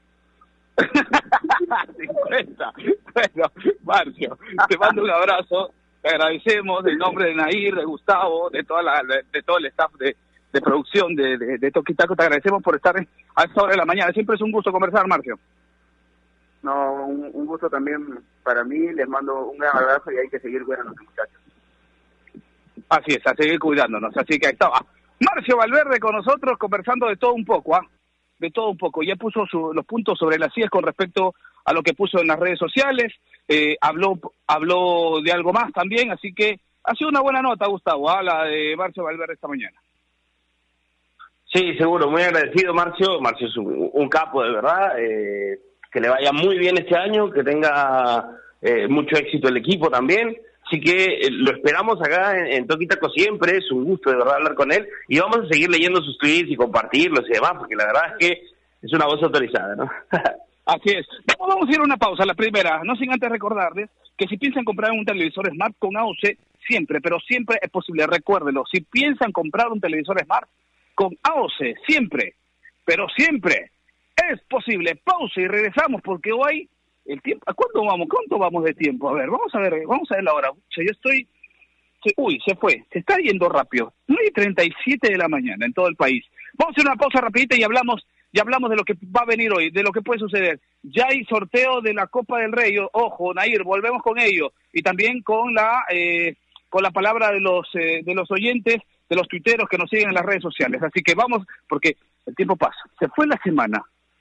50. Bueno, Marcio, te mando un abrazo te agradecemos en nombre de Nair, de Gustavo, de toda la, de, todo el staff de, de producción de, de, de, Toquitaco. Te agradecemos por estar a esta hora de la mañana. Siempre es un gusto conversar, Marcio. No, un, gusto también para mí. Les mando un gran abrazo y hay que seguir cuidándonos, muchachos. Así es, a seguir cuidándonos. Así que ahí estaba. Marcio Valverde con nosotros conversando de todo un poco, ¿ah? De todo un poco. Ya puso los puntos sobre las sillas con respecto a lo que puso en las redes sociales, eh, habló, habló de algo más también, así que ha sido una buena nota, Gustavo, ¿ah? la de Marcio Valverde esta mañana. Sí, seguro, muy agradecido, Marcio. Marcio es un, capo, de verdad. Eh, que le vaya muy bien este año, que tenga eh, mucho éxito el equipo también. Así que eh, lo esperamos acá en, en Toquitaco siempre, es un gusto de verdad hablar con él y vamos a seguir leyendo sus tweets y compartirlos y demás, porque la verdad es que es una voz autorizada, ¿no? Así es. Vamos a ir a una pausa, la primera, no sin antes recordarles que si piensan comprar un televisor Smart con AOC, siempre, pero siempre es posible, recuérdenlo, si piensan comprar un televisor Smart con AOC, siempre, pero siempre es posible. Pausa y regresamos porque hoy el tiempo, ¿a cuánto vamos? ¿Cuánto vamos de tiempo? A ver, vamos a ver, vamos a ver la hora. Yo estoy, uy, se fue, se está yendo rápido. 9 y 37 de la mañana en todo el país. Vamos a hacer una pausa rapidita y hablamos, y hablamos de lo que va a venir hoy, de lo que puede suceder. Ya hay sorteo de la Copa del Rey. Ojo, Nair, volvemos con ello. Y también con la, eh, con la palabra de los, eh, de los oyentes, de los tuiteros que nos siguen en las redes sociales. Así que vamos, porque el tiempo pasa. Se fue la semana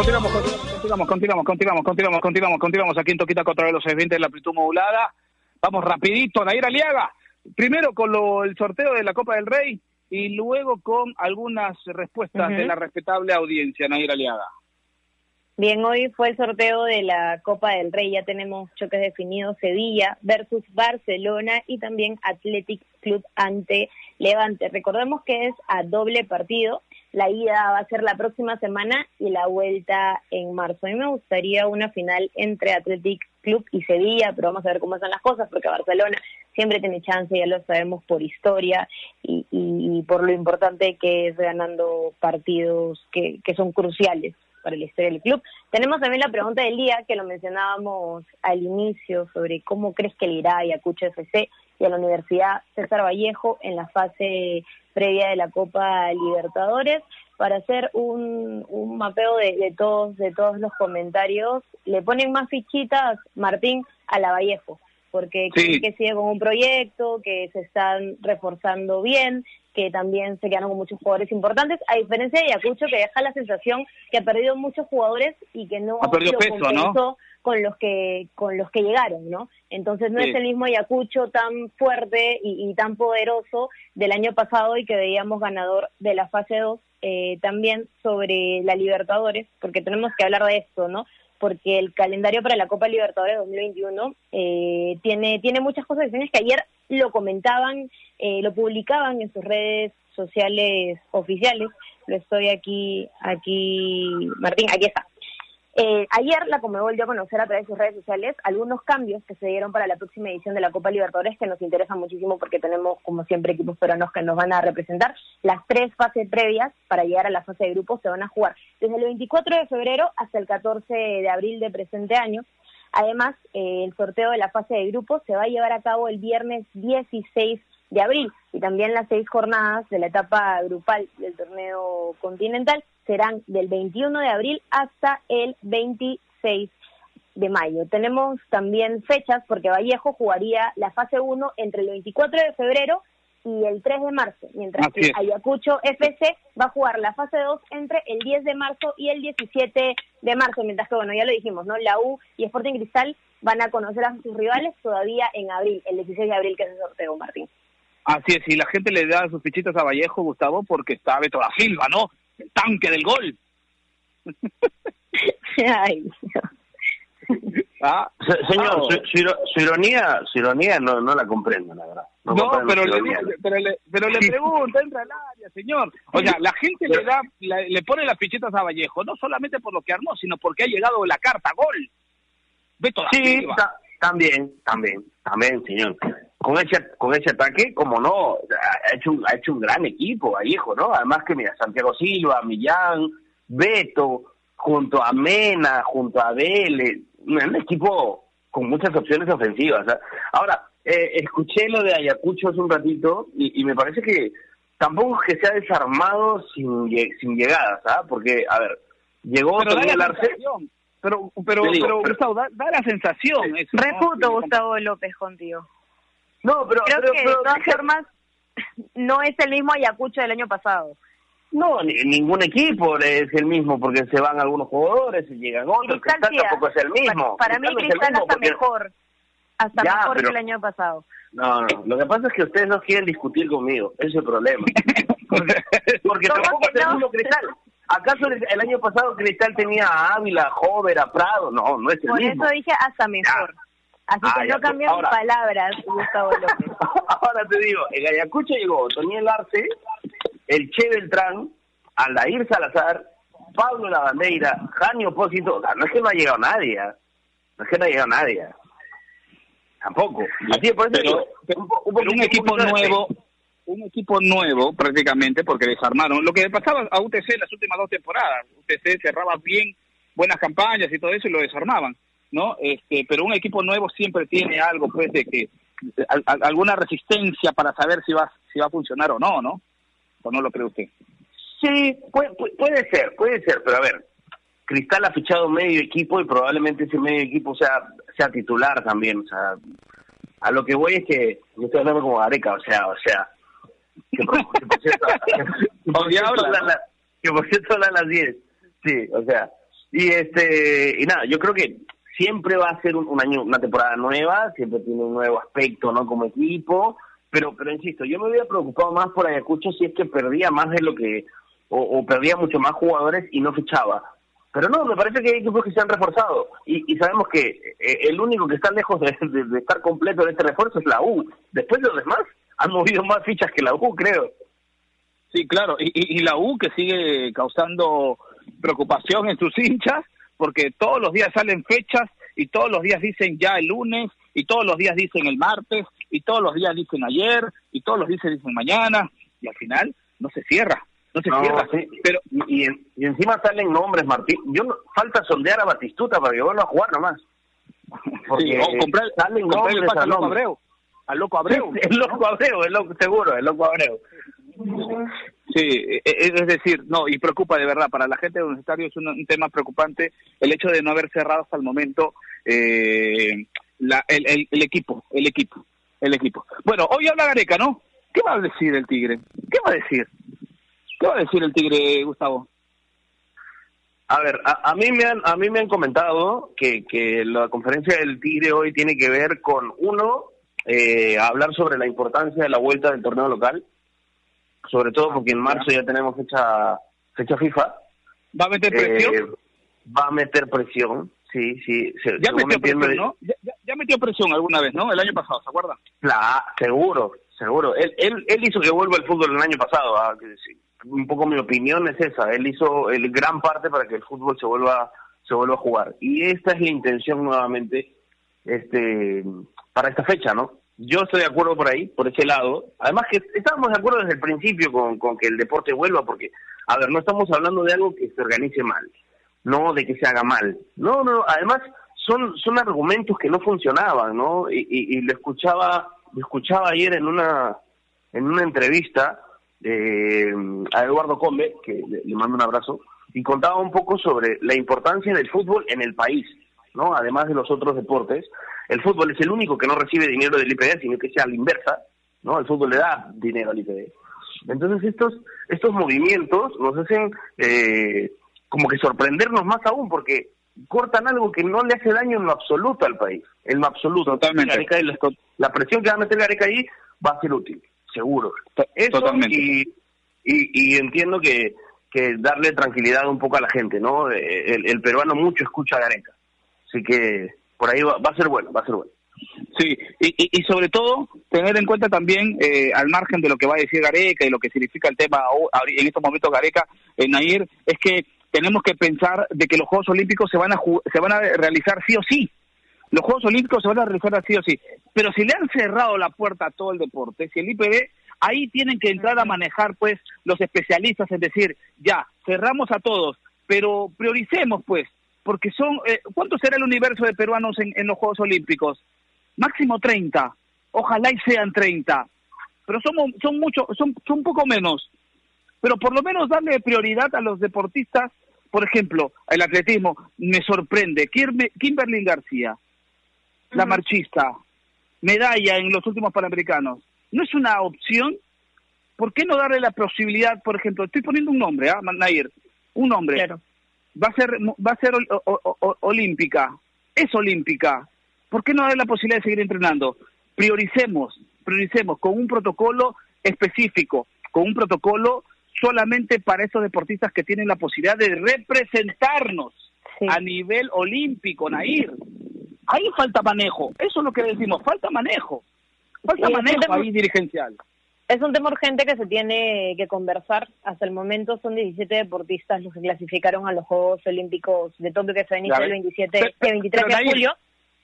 Continuamos, continuamos, continuamos, continuamos, continuamos, continuamos, continuamos aquí en Toquita contra los 20 de la amplitud modulada. Vamos rapidito, Nair Aliaga. Primero con lo, el sorteo de la Copa del Rey y luego con algunas respuestas de la respetable audiencia, Nair Aliaga. Bien, hoy fue el sorteo de la Copa del Rey, ya tenemos choques definidos, Sevilla versus Barcelona y también Athletic Club ante Levante. Recordemos que es a doble partido, la ida va a ser la próxima semana y la vuelta en marzo. A mí me gustaría una final entre Athletic Club y Sevilla, pero vamos a ver cómo están las cosas, porque Barcelona siempre tiene chance, ya lo sabemos por historia y, por lo importante que es ganando partidos que, que son cruciales para la historia del club. Tenemos también la pregunta del día, que lo mencionábamos al inicio, sobre cómo crees que le irá a Ayacucho FC y a la Universidad César Vallejo en la fase previa de la Copa Libertadores para hacer un, un mapeo de, todos de todos los comentarios. Le ponen más fichitas, Martín, a la Vallejo, porque creen que sigue con un proyecto, que se están reforzando bien, que también se quedaron con muchos jugadores importantes, a diferencia de Ayacucho, que deja la sensación que ha perdido muchos jugadores y que no ha, perdido peso, con los que con los que llegaron, ¿no? Entonces no es el mismo Ayacucho tan fuerte y, tan poderoso del año pasado y que veíamos ganador de la fase 2 eh, también sobre la Libertadores, porque tenemos que hablar de esto, ¿no? Porque el calendario para la Copa Libertadores 2021 eh, tiene, tiene muchas cosas extrañas que ayer lo comentaban, eh, lo publicaban en sus redes sociales oficiales. Lo estoy aquí, aquí, Martín, aquí está. Eh, ayer la Comebol dio a conocer a través de sus redes sociales algunos cambios que se dieron para la próxima edición de la Copa Libertadores que nos interesan muchísimo porque tenemos, como siempre, equipos peruanos que nos van a representar. Las tres fases previas para llegar a la fase de grupos se van a jugar desde el 24 de febrero hasta el 14 de abril de presente año. Además, eh, el sorteo de la fase de grupos se va a llevar a cabo el viernes 16 de abril y también las seis jornadas de la etapa grupal del torneo continental serán del 21 de abril hasta el 26 de mayo. Tenemos también fechas porque Vallejo jugaría la fase 1 entre el 24 de febrero y el 3 de marzo, mientras que Ayacucho FC va a jugar la fase 2 entre el 10 de marzo y el 17 de marzo, mientras que, bueno, ya lo dijimos, ¿no? La U y Sporting Cristal van a conocer a sus rivales todavía en abril, el 16 de abril que es el sorteo, Martín. Así es, y la gente le da sus fichitas a Vallejo, Gustavo, porque está Beto da Silva, ¿no? El tanque del gol. Ay, ah, señor, su, ironía, su ironía no, no la comprendo, la verdad. No, pero, le, pero, le, pero le pregunta, entra al área, señor. O sea, la gente le da, le pone las fichitas a Vallejo, no solamente por lo que armó, sino porque ha llegado la carta gol. Beto da sí, también, también, también, señor con ese con ese ataque, como no, ha hecho un, ha hecho un gran equipo, Vallejo, ¿no? Además que mira, Santiago Silva, Millán, Beto, junto a Mena, junto a Vélez, un equipo con muchas opciones ofensivas. Ahora, eh, escuché lo de Ayacucho hace un ratito y, me parece que tampoco es que se ha desarmado sin, sin llegadas, ¿ah? Porque, a ver, llegó pero da la sensación, pero, pero, pero, Gustavo, da, la sensación. Refuto Gustavo López contigo. No, pero... Creo pero, que de todas formas no es el mismo Ayacucho del año pasado. No, ningún equipo es el mismo porque se van algunos jugadores y llegan otros. Cristal, tampoco es el mismo. Para, mí Cristal hasta mejor. Hasta mejor que el año pasado. No, no, lo que pasa es que ustedes no quieren discutir conmigo, ese es el problema. porque, tampoco es el mismo Cristal. ¿Acaso el, año pasado Cristal tenía a Ávila, a Jover, a Prado? No, no es el Por mismo. Por eso dije hasta mejor. Así ah, que no cambian palabras, Gustavo López. ahora te digo, en Ayacucho llegó Toniel Arce, el Che Beltrán, Aldair Salazar, Pablo Lavandeira, Jani Opósito. O sea, no es que no ha llegado nadie. ¿eh? No es que no ha llegado nadie. Tampoco. Así por eso pero, un, equipo nuevo, un equipo nuevo prácticamente porque desarmaron. Lo que pasaba a UTC en las últimas dos temporadas. UTC cerraba bien buenas campañas y todo eso y lo desarmaban. ¿No? Este, pero un equipo nuevo siempre tiene algo, pues, de que alguna resistencia para saber si va si va a funcionar o no, ¿no? ¿O no lo cree usted? Sí, puede, puede ser, puede ser, pero a ver, Cristal ha fichado medio equipo y probablemente ese medio equipo sea sea titular también, o sea, a lo que voy es que yo estoy hablando como Areca, o sea, o sea, que por, cierto, que por cierto hablan las 10, sí, o sea, y este, y nada, yo creo que siempre va a ser un, año, una temporada nueva, siempre tiene un nuevo aspecto, ¿no? Como equipo, pero, pero insisto, yo me había preocupado más por Ayacucho si es que perdía más de lo que, o, perdía mucho más jugadores y no fichaba. Pero no, me parece que hay equipos que se han reforzado y, sabemos que eh, el único que está lejos de, estar completo en este refuerzo es la U. Después de los demás han movido más fichas que la U, creo. Sí, claro, y, y la U que sigue causando preocupación en sus hinchas porque todos los días salen fechas y todos los días dicen ya el lunes y todos los días dicen el martes y todos los días dicen ayer y todos los días dicen mañana y al final no se cierra. No se cierra. Pero, y, encima salen nombres, Martín. Yo falta sondear a Batistuta para que vuelva a jugar nomás. sí, o comprar, salen comprar el al loco Abreu. Al loco Abreu. el loco Abreu, el loco, seguro, el loco Abreu. Sí, e, e, es decir, no, y preocupa de verdad, para la gente de Universitario es un, tema preocupante el hecho de no haber cerrado hasta el momento eh, la, el, equipo, el equipo, el equipo. Bueno, hoy habla Gareca, ¿no? ¿Qué va a decir el Tigre? ¿Qué va a decir? ¿Qué va a decir el Tigre, Gustavo? A ver, a, mí me han a mí me han comentado que, que la conferencia del Tigre hoy tiene que ver con uno eh, hablar sobre la importancia de la vuelta del torneo local sobre todo porque en marzo ya tenemos fecha fecha FIFA. ¿Va a meter presión? Eh, va a meter presión, Sí, sí. se- Ya metió presión, ¿no? Ya, ya- ya metió presión alguna vez, ¿no? El año pasado, ¿se acuerda? Claro, seguro, seguro. Él, él, él hizo que vuelva el fútbol el año pasado. ah. Un poco mi opinión es esa. Él hizo el gran parte para que el fútbol se vuelva se vuelva a jugar. Y esta es la intención nuevamente este para esta fecha, ¿no? Yo estoy de acuerdo por ahí, por ese lado. Además que estábamos de acuerdo desde el principio con, con que el deporte vuelva, porque, a ver, no estamos hablando de algo que se organice mal, no de que se haga mal. No, no, además son son argumentos que no funcionaban, ¿no? Y, lo escuchaba lo escuchaba ayer en una en una entrevista eh, a Eduardo Combe, que le mando un abrazo, y contaba un poco sobre la importancia del fútbol en el país, ¿no? Además de los otros deportes, el fútbol es el único que no recibe dinero del IPD, sino que sea a la inversa, ¿no? El fútbol le da dinero al IPD. Entonces estos estos movimientos nos hacen eh, como que sorprendernos más aún, porque cortan algo que no le hace daño en lo absoluto al país, en lo absoluto. Totalmente. La presión que va a meter Gareca ahí va a ser útil, seguro. Eso totalmente. Y, y, y entiendo que, que darle tranquilidad un poco a la gente, ¿no? Eh, El, el peruano mucho escucha a Gareca, así que por ahí va, va a ser bueno, va a ser bueno. Sí, y, y, sobre todo tener en cuenta también, eh, al margen de lo que va a decir Gareca y lo que significa el tema en estos momentos Gareca, eh, Nair, es que tenemos que pensar de que los Juegos Olímpicos se van a se van a realizar sí o sí. Los Juegos Olímpicos se van a realizar sí o sí. Pero si le han cerrado la puerta a todo el deporte, si el IPD, ahí tienen que entrar a manejar pues los especialistas, es decir, ya, cerramos a todos, pero prioricemos pues, porque son, eh, ¿cuánto será el universo de peruanos en, en los Juegos Olímpicos? Máximo 30, ojalá y sean 30, pero somos, son mucho, son, son un poco menos, pero por lo menos darle prioridad a los deportistas, por ejemplo, el atletismo, me sorprende, Kimberly García, la marchista, medalla en los últimos Panamericanos, ¿no es una opción? ¿Por qué no darle la posibilidad, por ejemplo, estoy poniendo un nombre, ¿ah, Nair? Un nombre. Va a ser, va a ser o- o- o- olímpica, es olímpica. ¿Por qué no darle la posibilidad de seguir entrenando? Prioricemos, prioricemos con un protocolo específico, con un protocolo solamente para esos deportistas que tienen la posibilidad de representarnos a nivel olímpico, Nair. Ahí falta manejo, eso es lo que decimos, falta manejo. Falta Sí, manejo ahí dirigencial. Es un tema urgente que se tiene que conversar. Hasta el momento son 17 deportistas los que clasificaron a los Juegos Olímpicos de Tokio que se van a iniciar el ves. 27, Pero- el 23 pero de julio.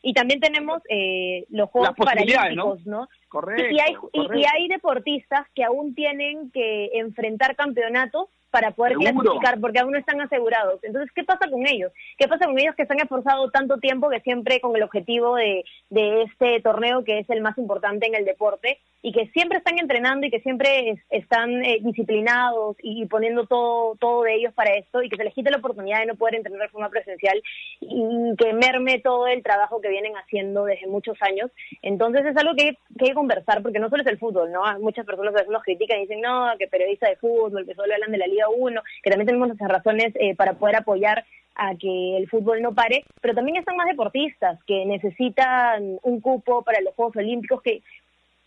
Y también tenemos eh, los Juegos Paralímpicos, ¿no? Correcto, y, hay, y- hay deportistas que aún tienen que enfrentar campeonatos para poder Seguro. clasificar, porque aún no están asegurados. Entonces, ¿qué pasa con ellos? ¿Qué pasa con ellos que se han esforzado tanto tiempo que siempre con el objetivo de, de este torneo, que es el más importante en el deporte, y que siempre están entrenando y que siempre es- están eh, disciplinados y, y poniendo todo, todo de ellos para esto, y que se les quite la oportunidad de no poder entrenar de forma presencial y que merme todo el trabajo que vienen haciendo desde muchos años. Entonces es algo que, que conversar, porque no solo es el fútbol, ¿no? Muchas personas a veces nos critican y dicen, no, que periodista de fútbol, que solo hablan de la Liga 1, que también tenemos nuestras razones eh, para poder apoyar a que el fútbol no pare, pero también están más deportistas que necesitan un cupo para los Juegos Olímpicos, que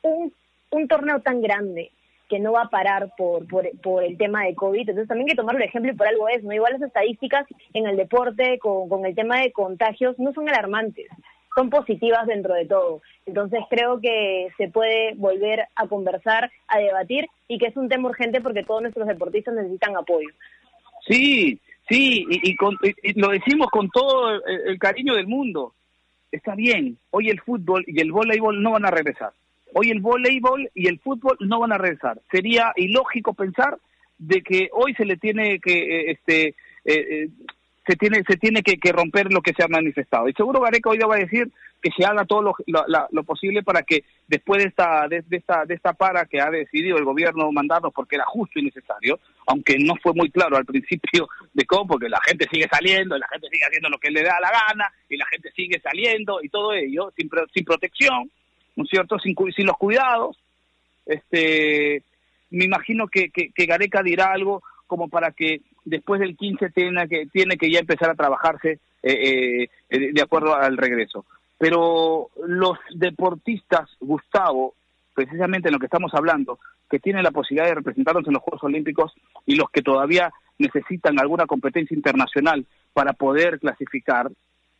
un, un torneo tan grande que no va a parar por, por, por el tema de COVID. Entonces también hay que tomarlo de ejemplo y por algo es, ¿no? Igual las estadísticas en el deporte con, con el tema de contagios no son alarmantes, son positivas dentro de todo. Entonces creo que se puede volver a conversar, a debatir y que es un tema urgente porque todos nuestros deportistas necesitan apoyo. Sí, sí, y, con- lo decimos con todo el, el cariño del mundo. Está bien, hoy el fútbol y el voleibol no van a regresar. Hoy el voleibol y el fútbol no van a regresar. Sería ilógico pensar de que hoy se le tiene que, eh, este, eh, eh, se tiene, se tiene que, romper lo que se ha manifestado. Y seguro Gareca hoy va a decir que se haga todo lo, posible para que después de esta, de, esta, de esta para que ha decidido el gobierno mandarnos porque era justo y necesario, aunque no fue muy claro al principio de cómo, porque la gente sigue saliendo, y la gente sigue haciendo lo que le da la gana, y la gente sigue saliendo, y todo ello, sin, sin protección, ¿no es cierto?, sin, sin los cuidados, este me imagino que, que, que Gareca dirá algo como para que después del 15 tiene que, tiene que ya empezar a trabajarse eh, eh, de acuerdo al regreso. Pero los deportistas, Gustavo, precisamente en lo que estamos hablando, que tienen la posibilidad de representarnos en los Juegos Olímpicos y los que todavía necesitan alguna competencia internacional para poder clasificar,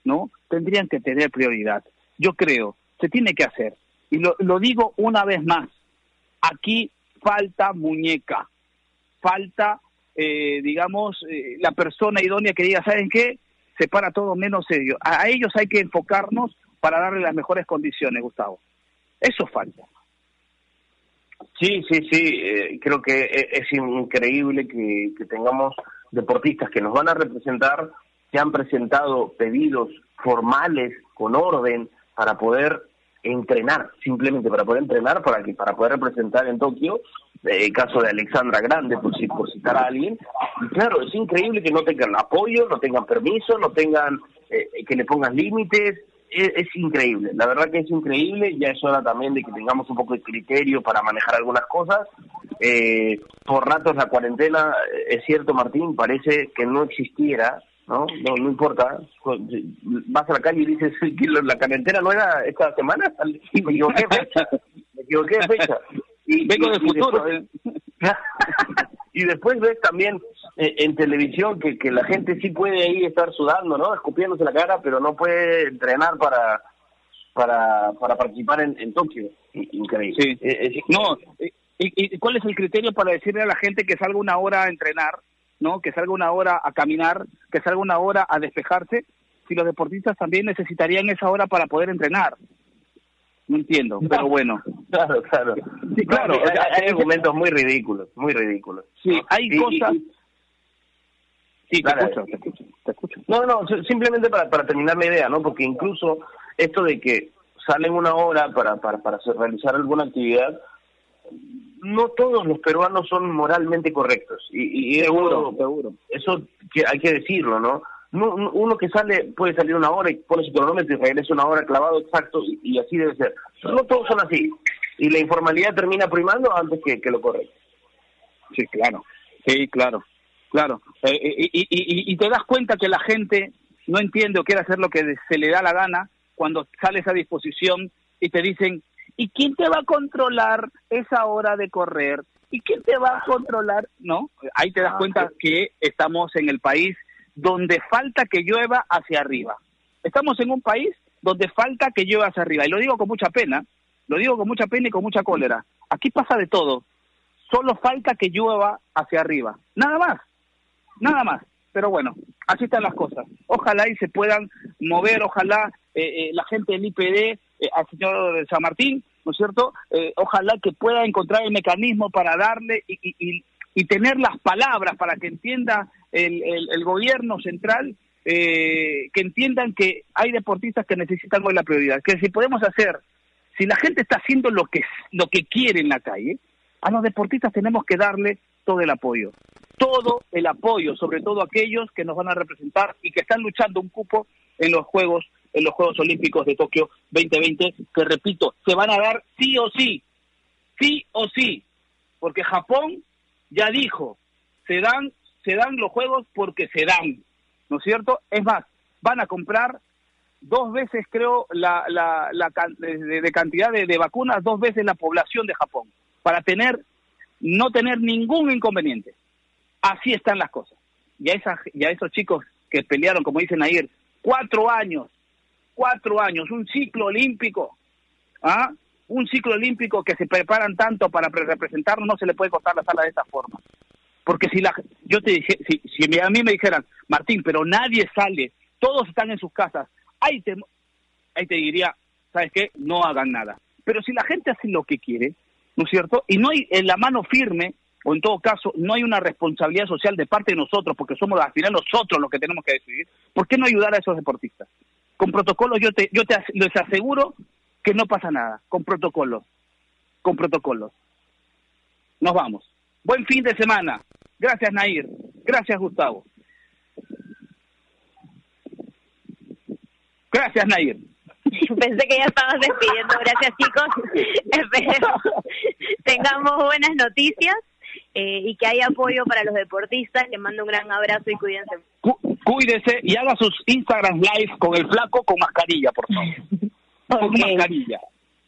¿no? Tendrían que tener prioridad. Yo creo, se tiene que hacer. Y lo, lo digo una vez más, aquí falta muñeca, falta, eh, digamos, eh, la persona idónea que diga, ¿saben qué? Se para todo menos. A, a ellos hay que enfocarnos para darle las mejores condiciones, Gustavo. Eso falta. Sí, sí, sí, eh, creo que e- es increíble que, que tengamos deportistas que nos van a representar, que han presentado pedidos formales, con orden, para poder entrenar, simplemente para poder entrenar, para que para poder representar en Tokio, eh, caso de Alexandra Grande, por, por citar a alguien, y claro, es increíble que no tengan apoyo, no tengan permiso, no tengan eh, que le pongan límites, es, es increíble, la verdad que es increíble, ya es hora también de que tengamos un poco de criterio para manejar algunas cosas. Eh, por ratos la cuarentena, eh, es cierto Martín, parece que no existiera, ¿no? No, no importa, vas a la calle y dices que la cuarentena no era esta semana, y me equivoqué de fecha, me equivoqué de fecha. Y, Vengo del y futuro, después- y después ves también eh, en televisión que, que la gente sí puede ahí estar sudando, ¿no? Escupiéndose la cara, pero no puede entrenar para para, para participar en, en Tokio. Increíble. Sí. Eh, No, ¿y, y cuál es el criterio para decirle a la gente que salga una hora a entrenar, no, que salga una hora a caminar, que salga una hora a despejarse, si los deportistas también necesitarían esa hora para poder entrenar? No entiendo, pero bueno. Claro, claro. Sí, claro, hay, argumentos muy ridículos, muy ridículos. Sí, ¿no? hay cosas... y- Sí, te Dale. escucho, te escucho, te escucho. No, no, si- simplemente para, para terminar la idea, ¿no? Porque incluso esto de que salen una hora para, para, para hacer- realizar alguna actividad, no todos los peruanos son moralmente correctos. Y, y Seguro, eso, seguro. eso que hay que decirlo, ¿no? No- no- Uno que sale puede salir una hora y pone su cronómetro y regresa una hora clavado exacto y, y así debe ser. Pero no todos son así. Y la informalidad termina primando antes que, que lo correcto. Sí, claro. Sí, claro. Claro. Eh, y, y- y- y te das cuenta que la gente no entiende o quiere hacer lo que se le da la gana cuando sales a disposición y te dicen, ¿y quién te va a controlar esa hora de correr? ¿Y quién te va a controlar? No, ahí te das cuenta que estamos en el país donde falta que llueva hacia arriba. Estamos en un país donde falta que llueva hacia arriba. Y lo digo con mucha pena, lo digo con mucha pena y con mucha cólera. Aquí pasa de todo. Solo falta que llueva hacia arriba. Nada más. Nada más. Pero bueno, así están las cosas. Ojalá y se puedan mover, ojalá eh, eh, la gente del IPD, eh, al señor San Martín, ¿no es cierto? Eh, ojalá que pueda encontrar el mecanismo para darle y, y- y- tener las palabras para que entienda el, el- el gobierno central, eh, que entiendan que hay deportistas que necesitan hoy la prioridad. Que si podemos hacer, si la gente está haciendo lo que, lo que quiere en la calle, a los deportistas tenemos que darle todo el apoyo. Todo el apoyo, sobre todo aquellos que nos van a representar y que están luchando un cupo en los Juegos en los Juegos Olímpicos de Tokio 2020, que repito, se van a dar sí o sí, sí o sí, porque Japón ya dijo, se dan, se dan los Juegos porque se dan, ¿no es cierto? Es más, van a comprar dos veces, creo, la, la, la de, cantidad de, de vacunas, dos veces la población de Japón, para tener, no tener ningún inconveniente. Así están las cosas. Y a, esa, y a esos chicos que pelearon, como dicen ayer, cuatro años, cuatro años, un ciclo olímpico, ¿ah? un ciclo olímpico que se preparan tanto para pre- representarnos, no se le puede cortar la sala de esta forma. Porque si la, yo te dije, si, si a mí me dijeran, Martín, pero nadie sale, todos están en sus casas, ahí te, ahí te diría, ¿sabes qué? No hagan nada. Pero si la gente hace lo que quiere, ¿no es cierto? Y no hay en la mano firme, o en todo caso, no hay una responsabilidad social de parte de nosotros, porque somos al final nosotros los que tenemos que decidir, ¿por qué no ayudar a esos deportistas? Con protocolos yo te, yo te les aseguro que no pasa nada, con protocolos, con protocolos. Nos vamos. Buen fin de semana. Gracias, Nair. Gracias, Gustavo. Gracias, Nair. Pensé que ya estabas despidiendo. Gracias, chicos. Espero tengamos buenas noticias eh, y que haya apoyo para los deportistas. Les mando un gran abrazo y cuídense. Cu- Cuídese y haga sus Instagram live con el flaco con mascarilla, por favor. Con mascarilla.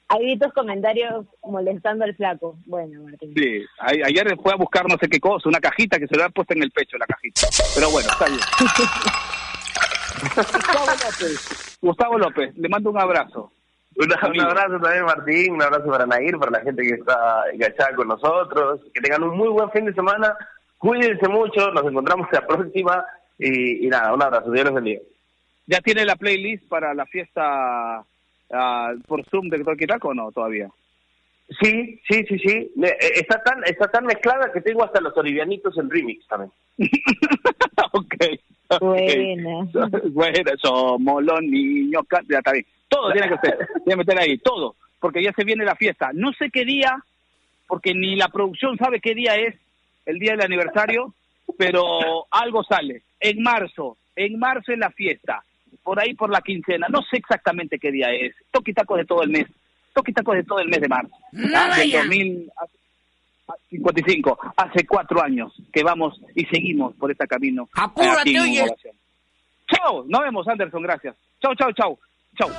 Hay tus comentarios molestando al flaco. Bueno, Martín. Sí, ayer fue a buscar no sé qué cosa, una cajita que se le había puesto en el pecho la cajita. Pero bueno, está bien. Gustavo López. Gustavo López, le mando un abrazo. Un, un abrazo también, Martín. Un abrazo para Nair, para la gente que está enganchada con nosotros. Que tengan un muy buen fin de semana. Cuídense mucho. Nos encontramos la próxima. Y, y nada, un abrazo. Dios los bendiga. ¿Ya tiene la playlist para la fiesta ah, por Zoom de Toki Taco o no todavía? Sí, sí, sí, sí. Eh, está tan está tan mezclada que tengo hasta los olivianitos en remix también. ok. Buena. bueno, somos los niños. Ya está bien. Todo tiene que ser. Tiene que meter ahí, todo. Porque ya se viene la fiesta. No sé qué día, porque ni la producción sabe qué día es el día del aniversario, pero algo sale. En marzo, en marzo es la fiesta. Por ahí por la quincena. No sé exactamente qué día es. Toqui taco de todo el mes. Toqui taco de todo el mes de marzo. Ah, del 2055. Hace cuatro años que vamos y seguimos por este camino. Apúrate, en oye. Chao, nos vemos Anderson, gracias. Chao, chao, chao. Chao.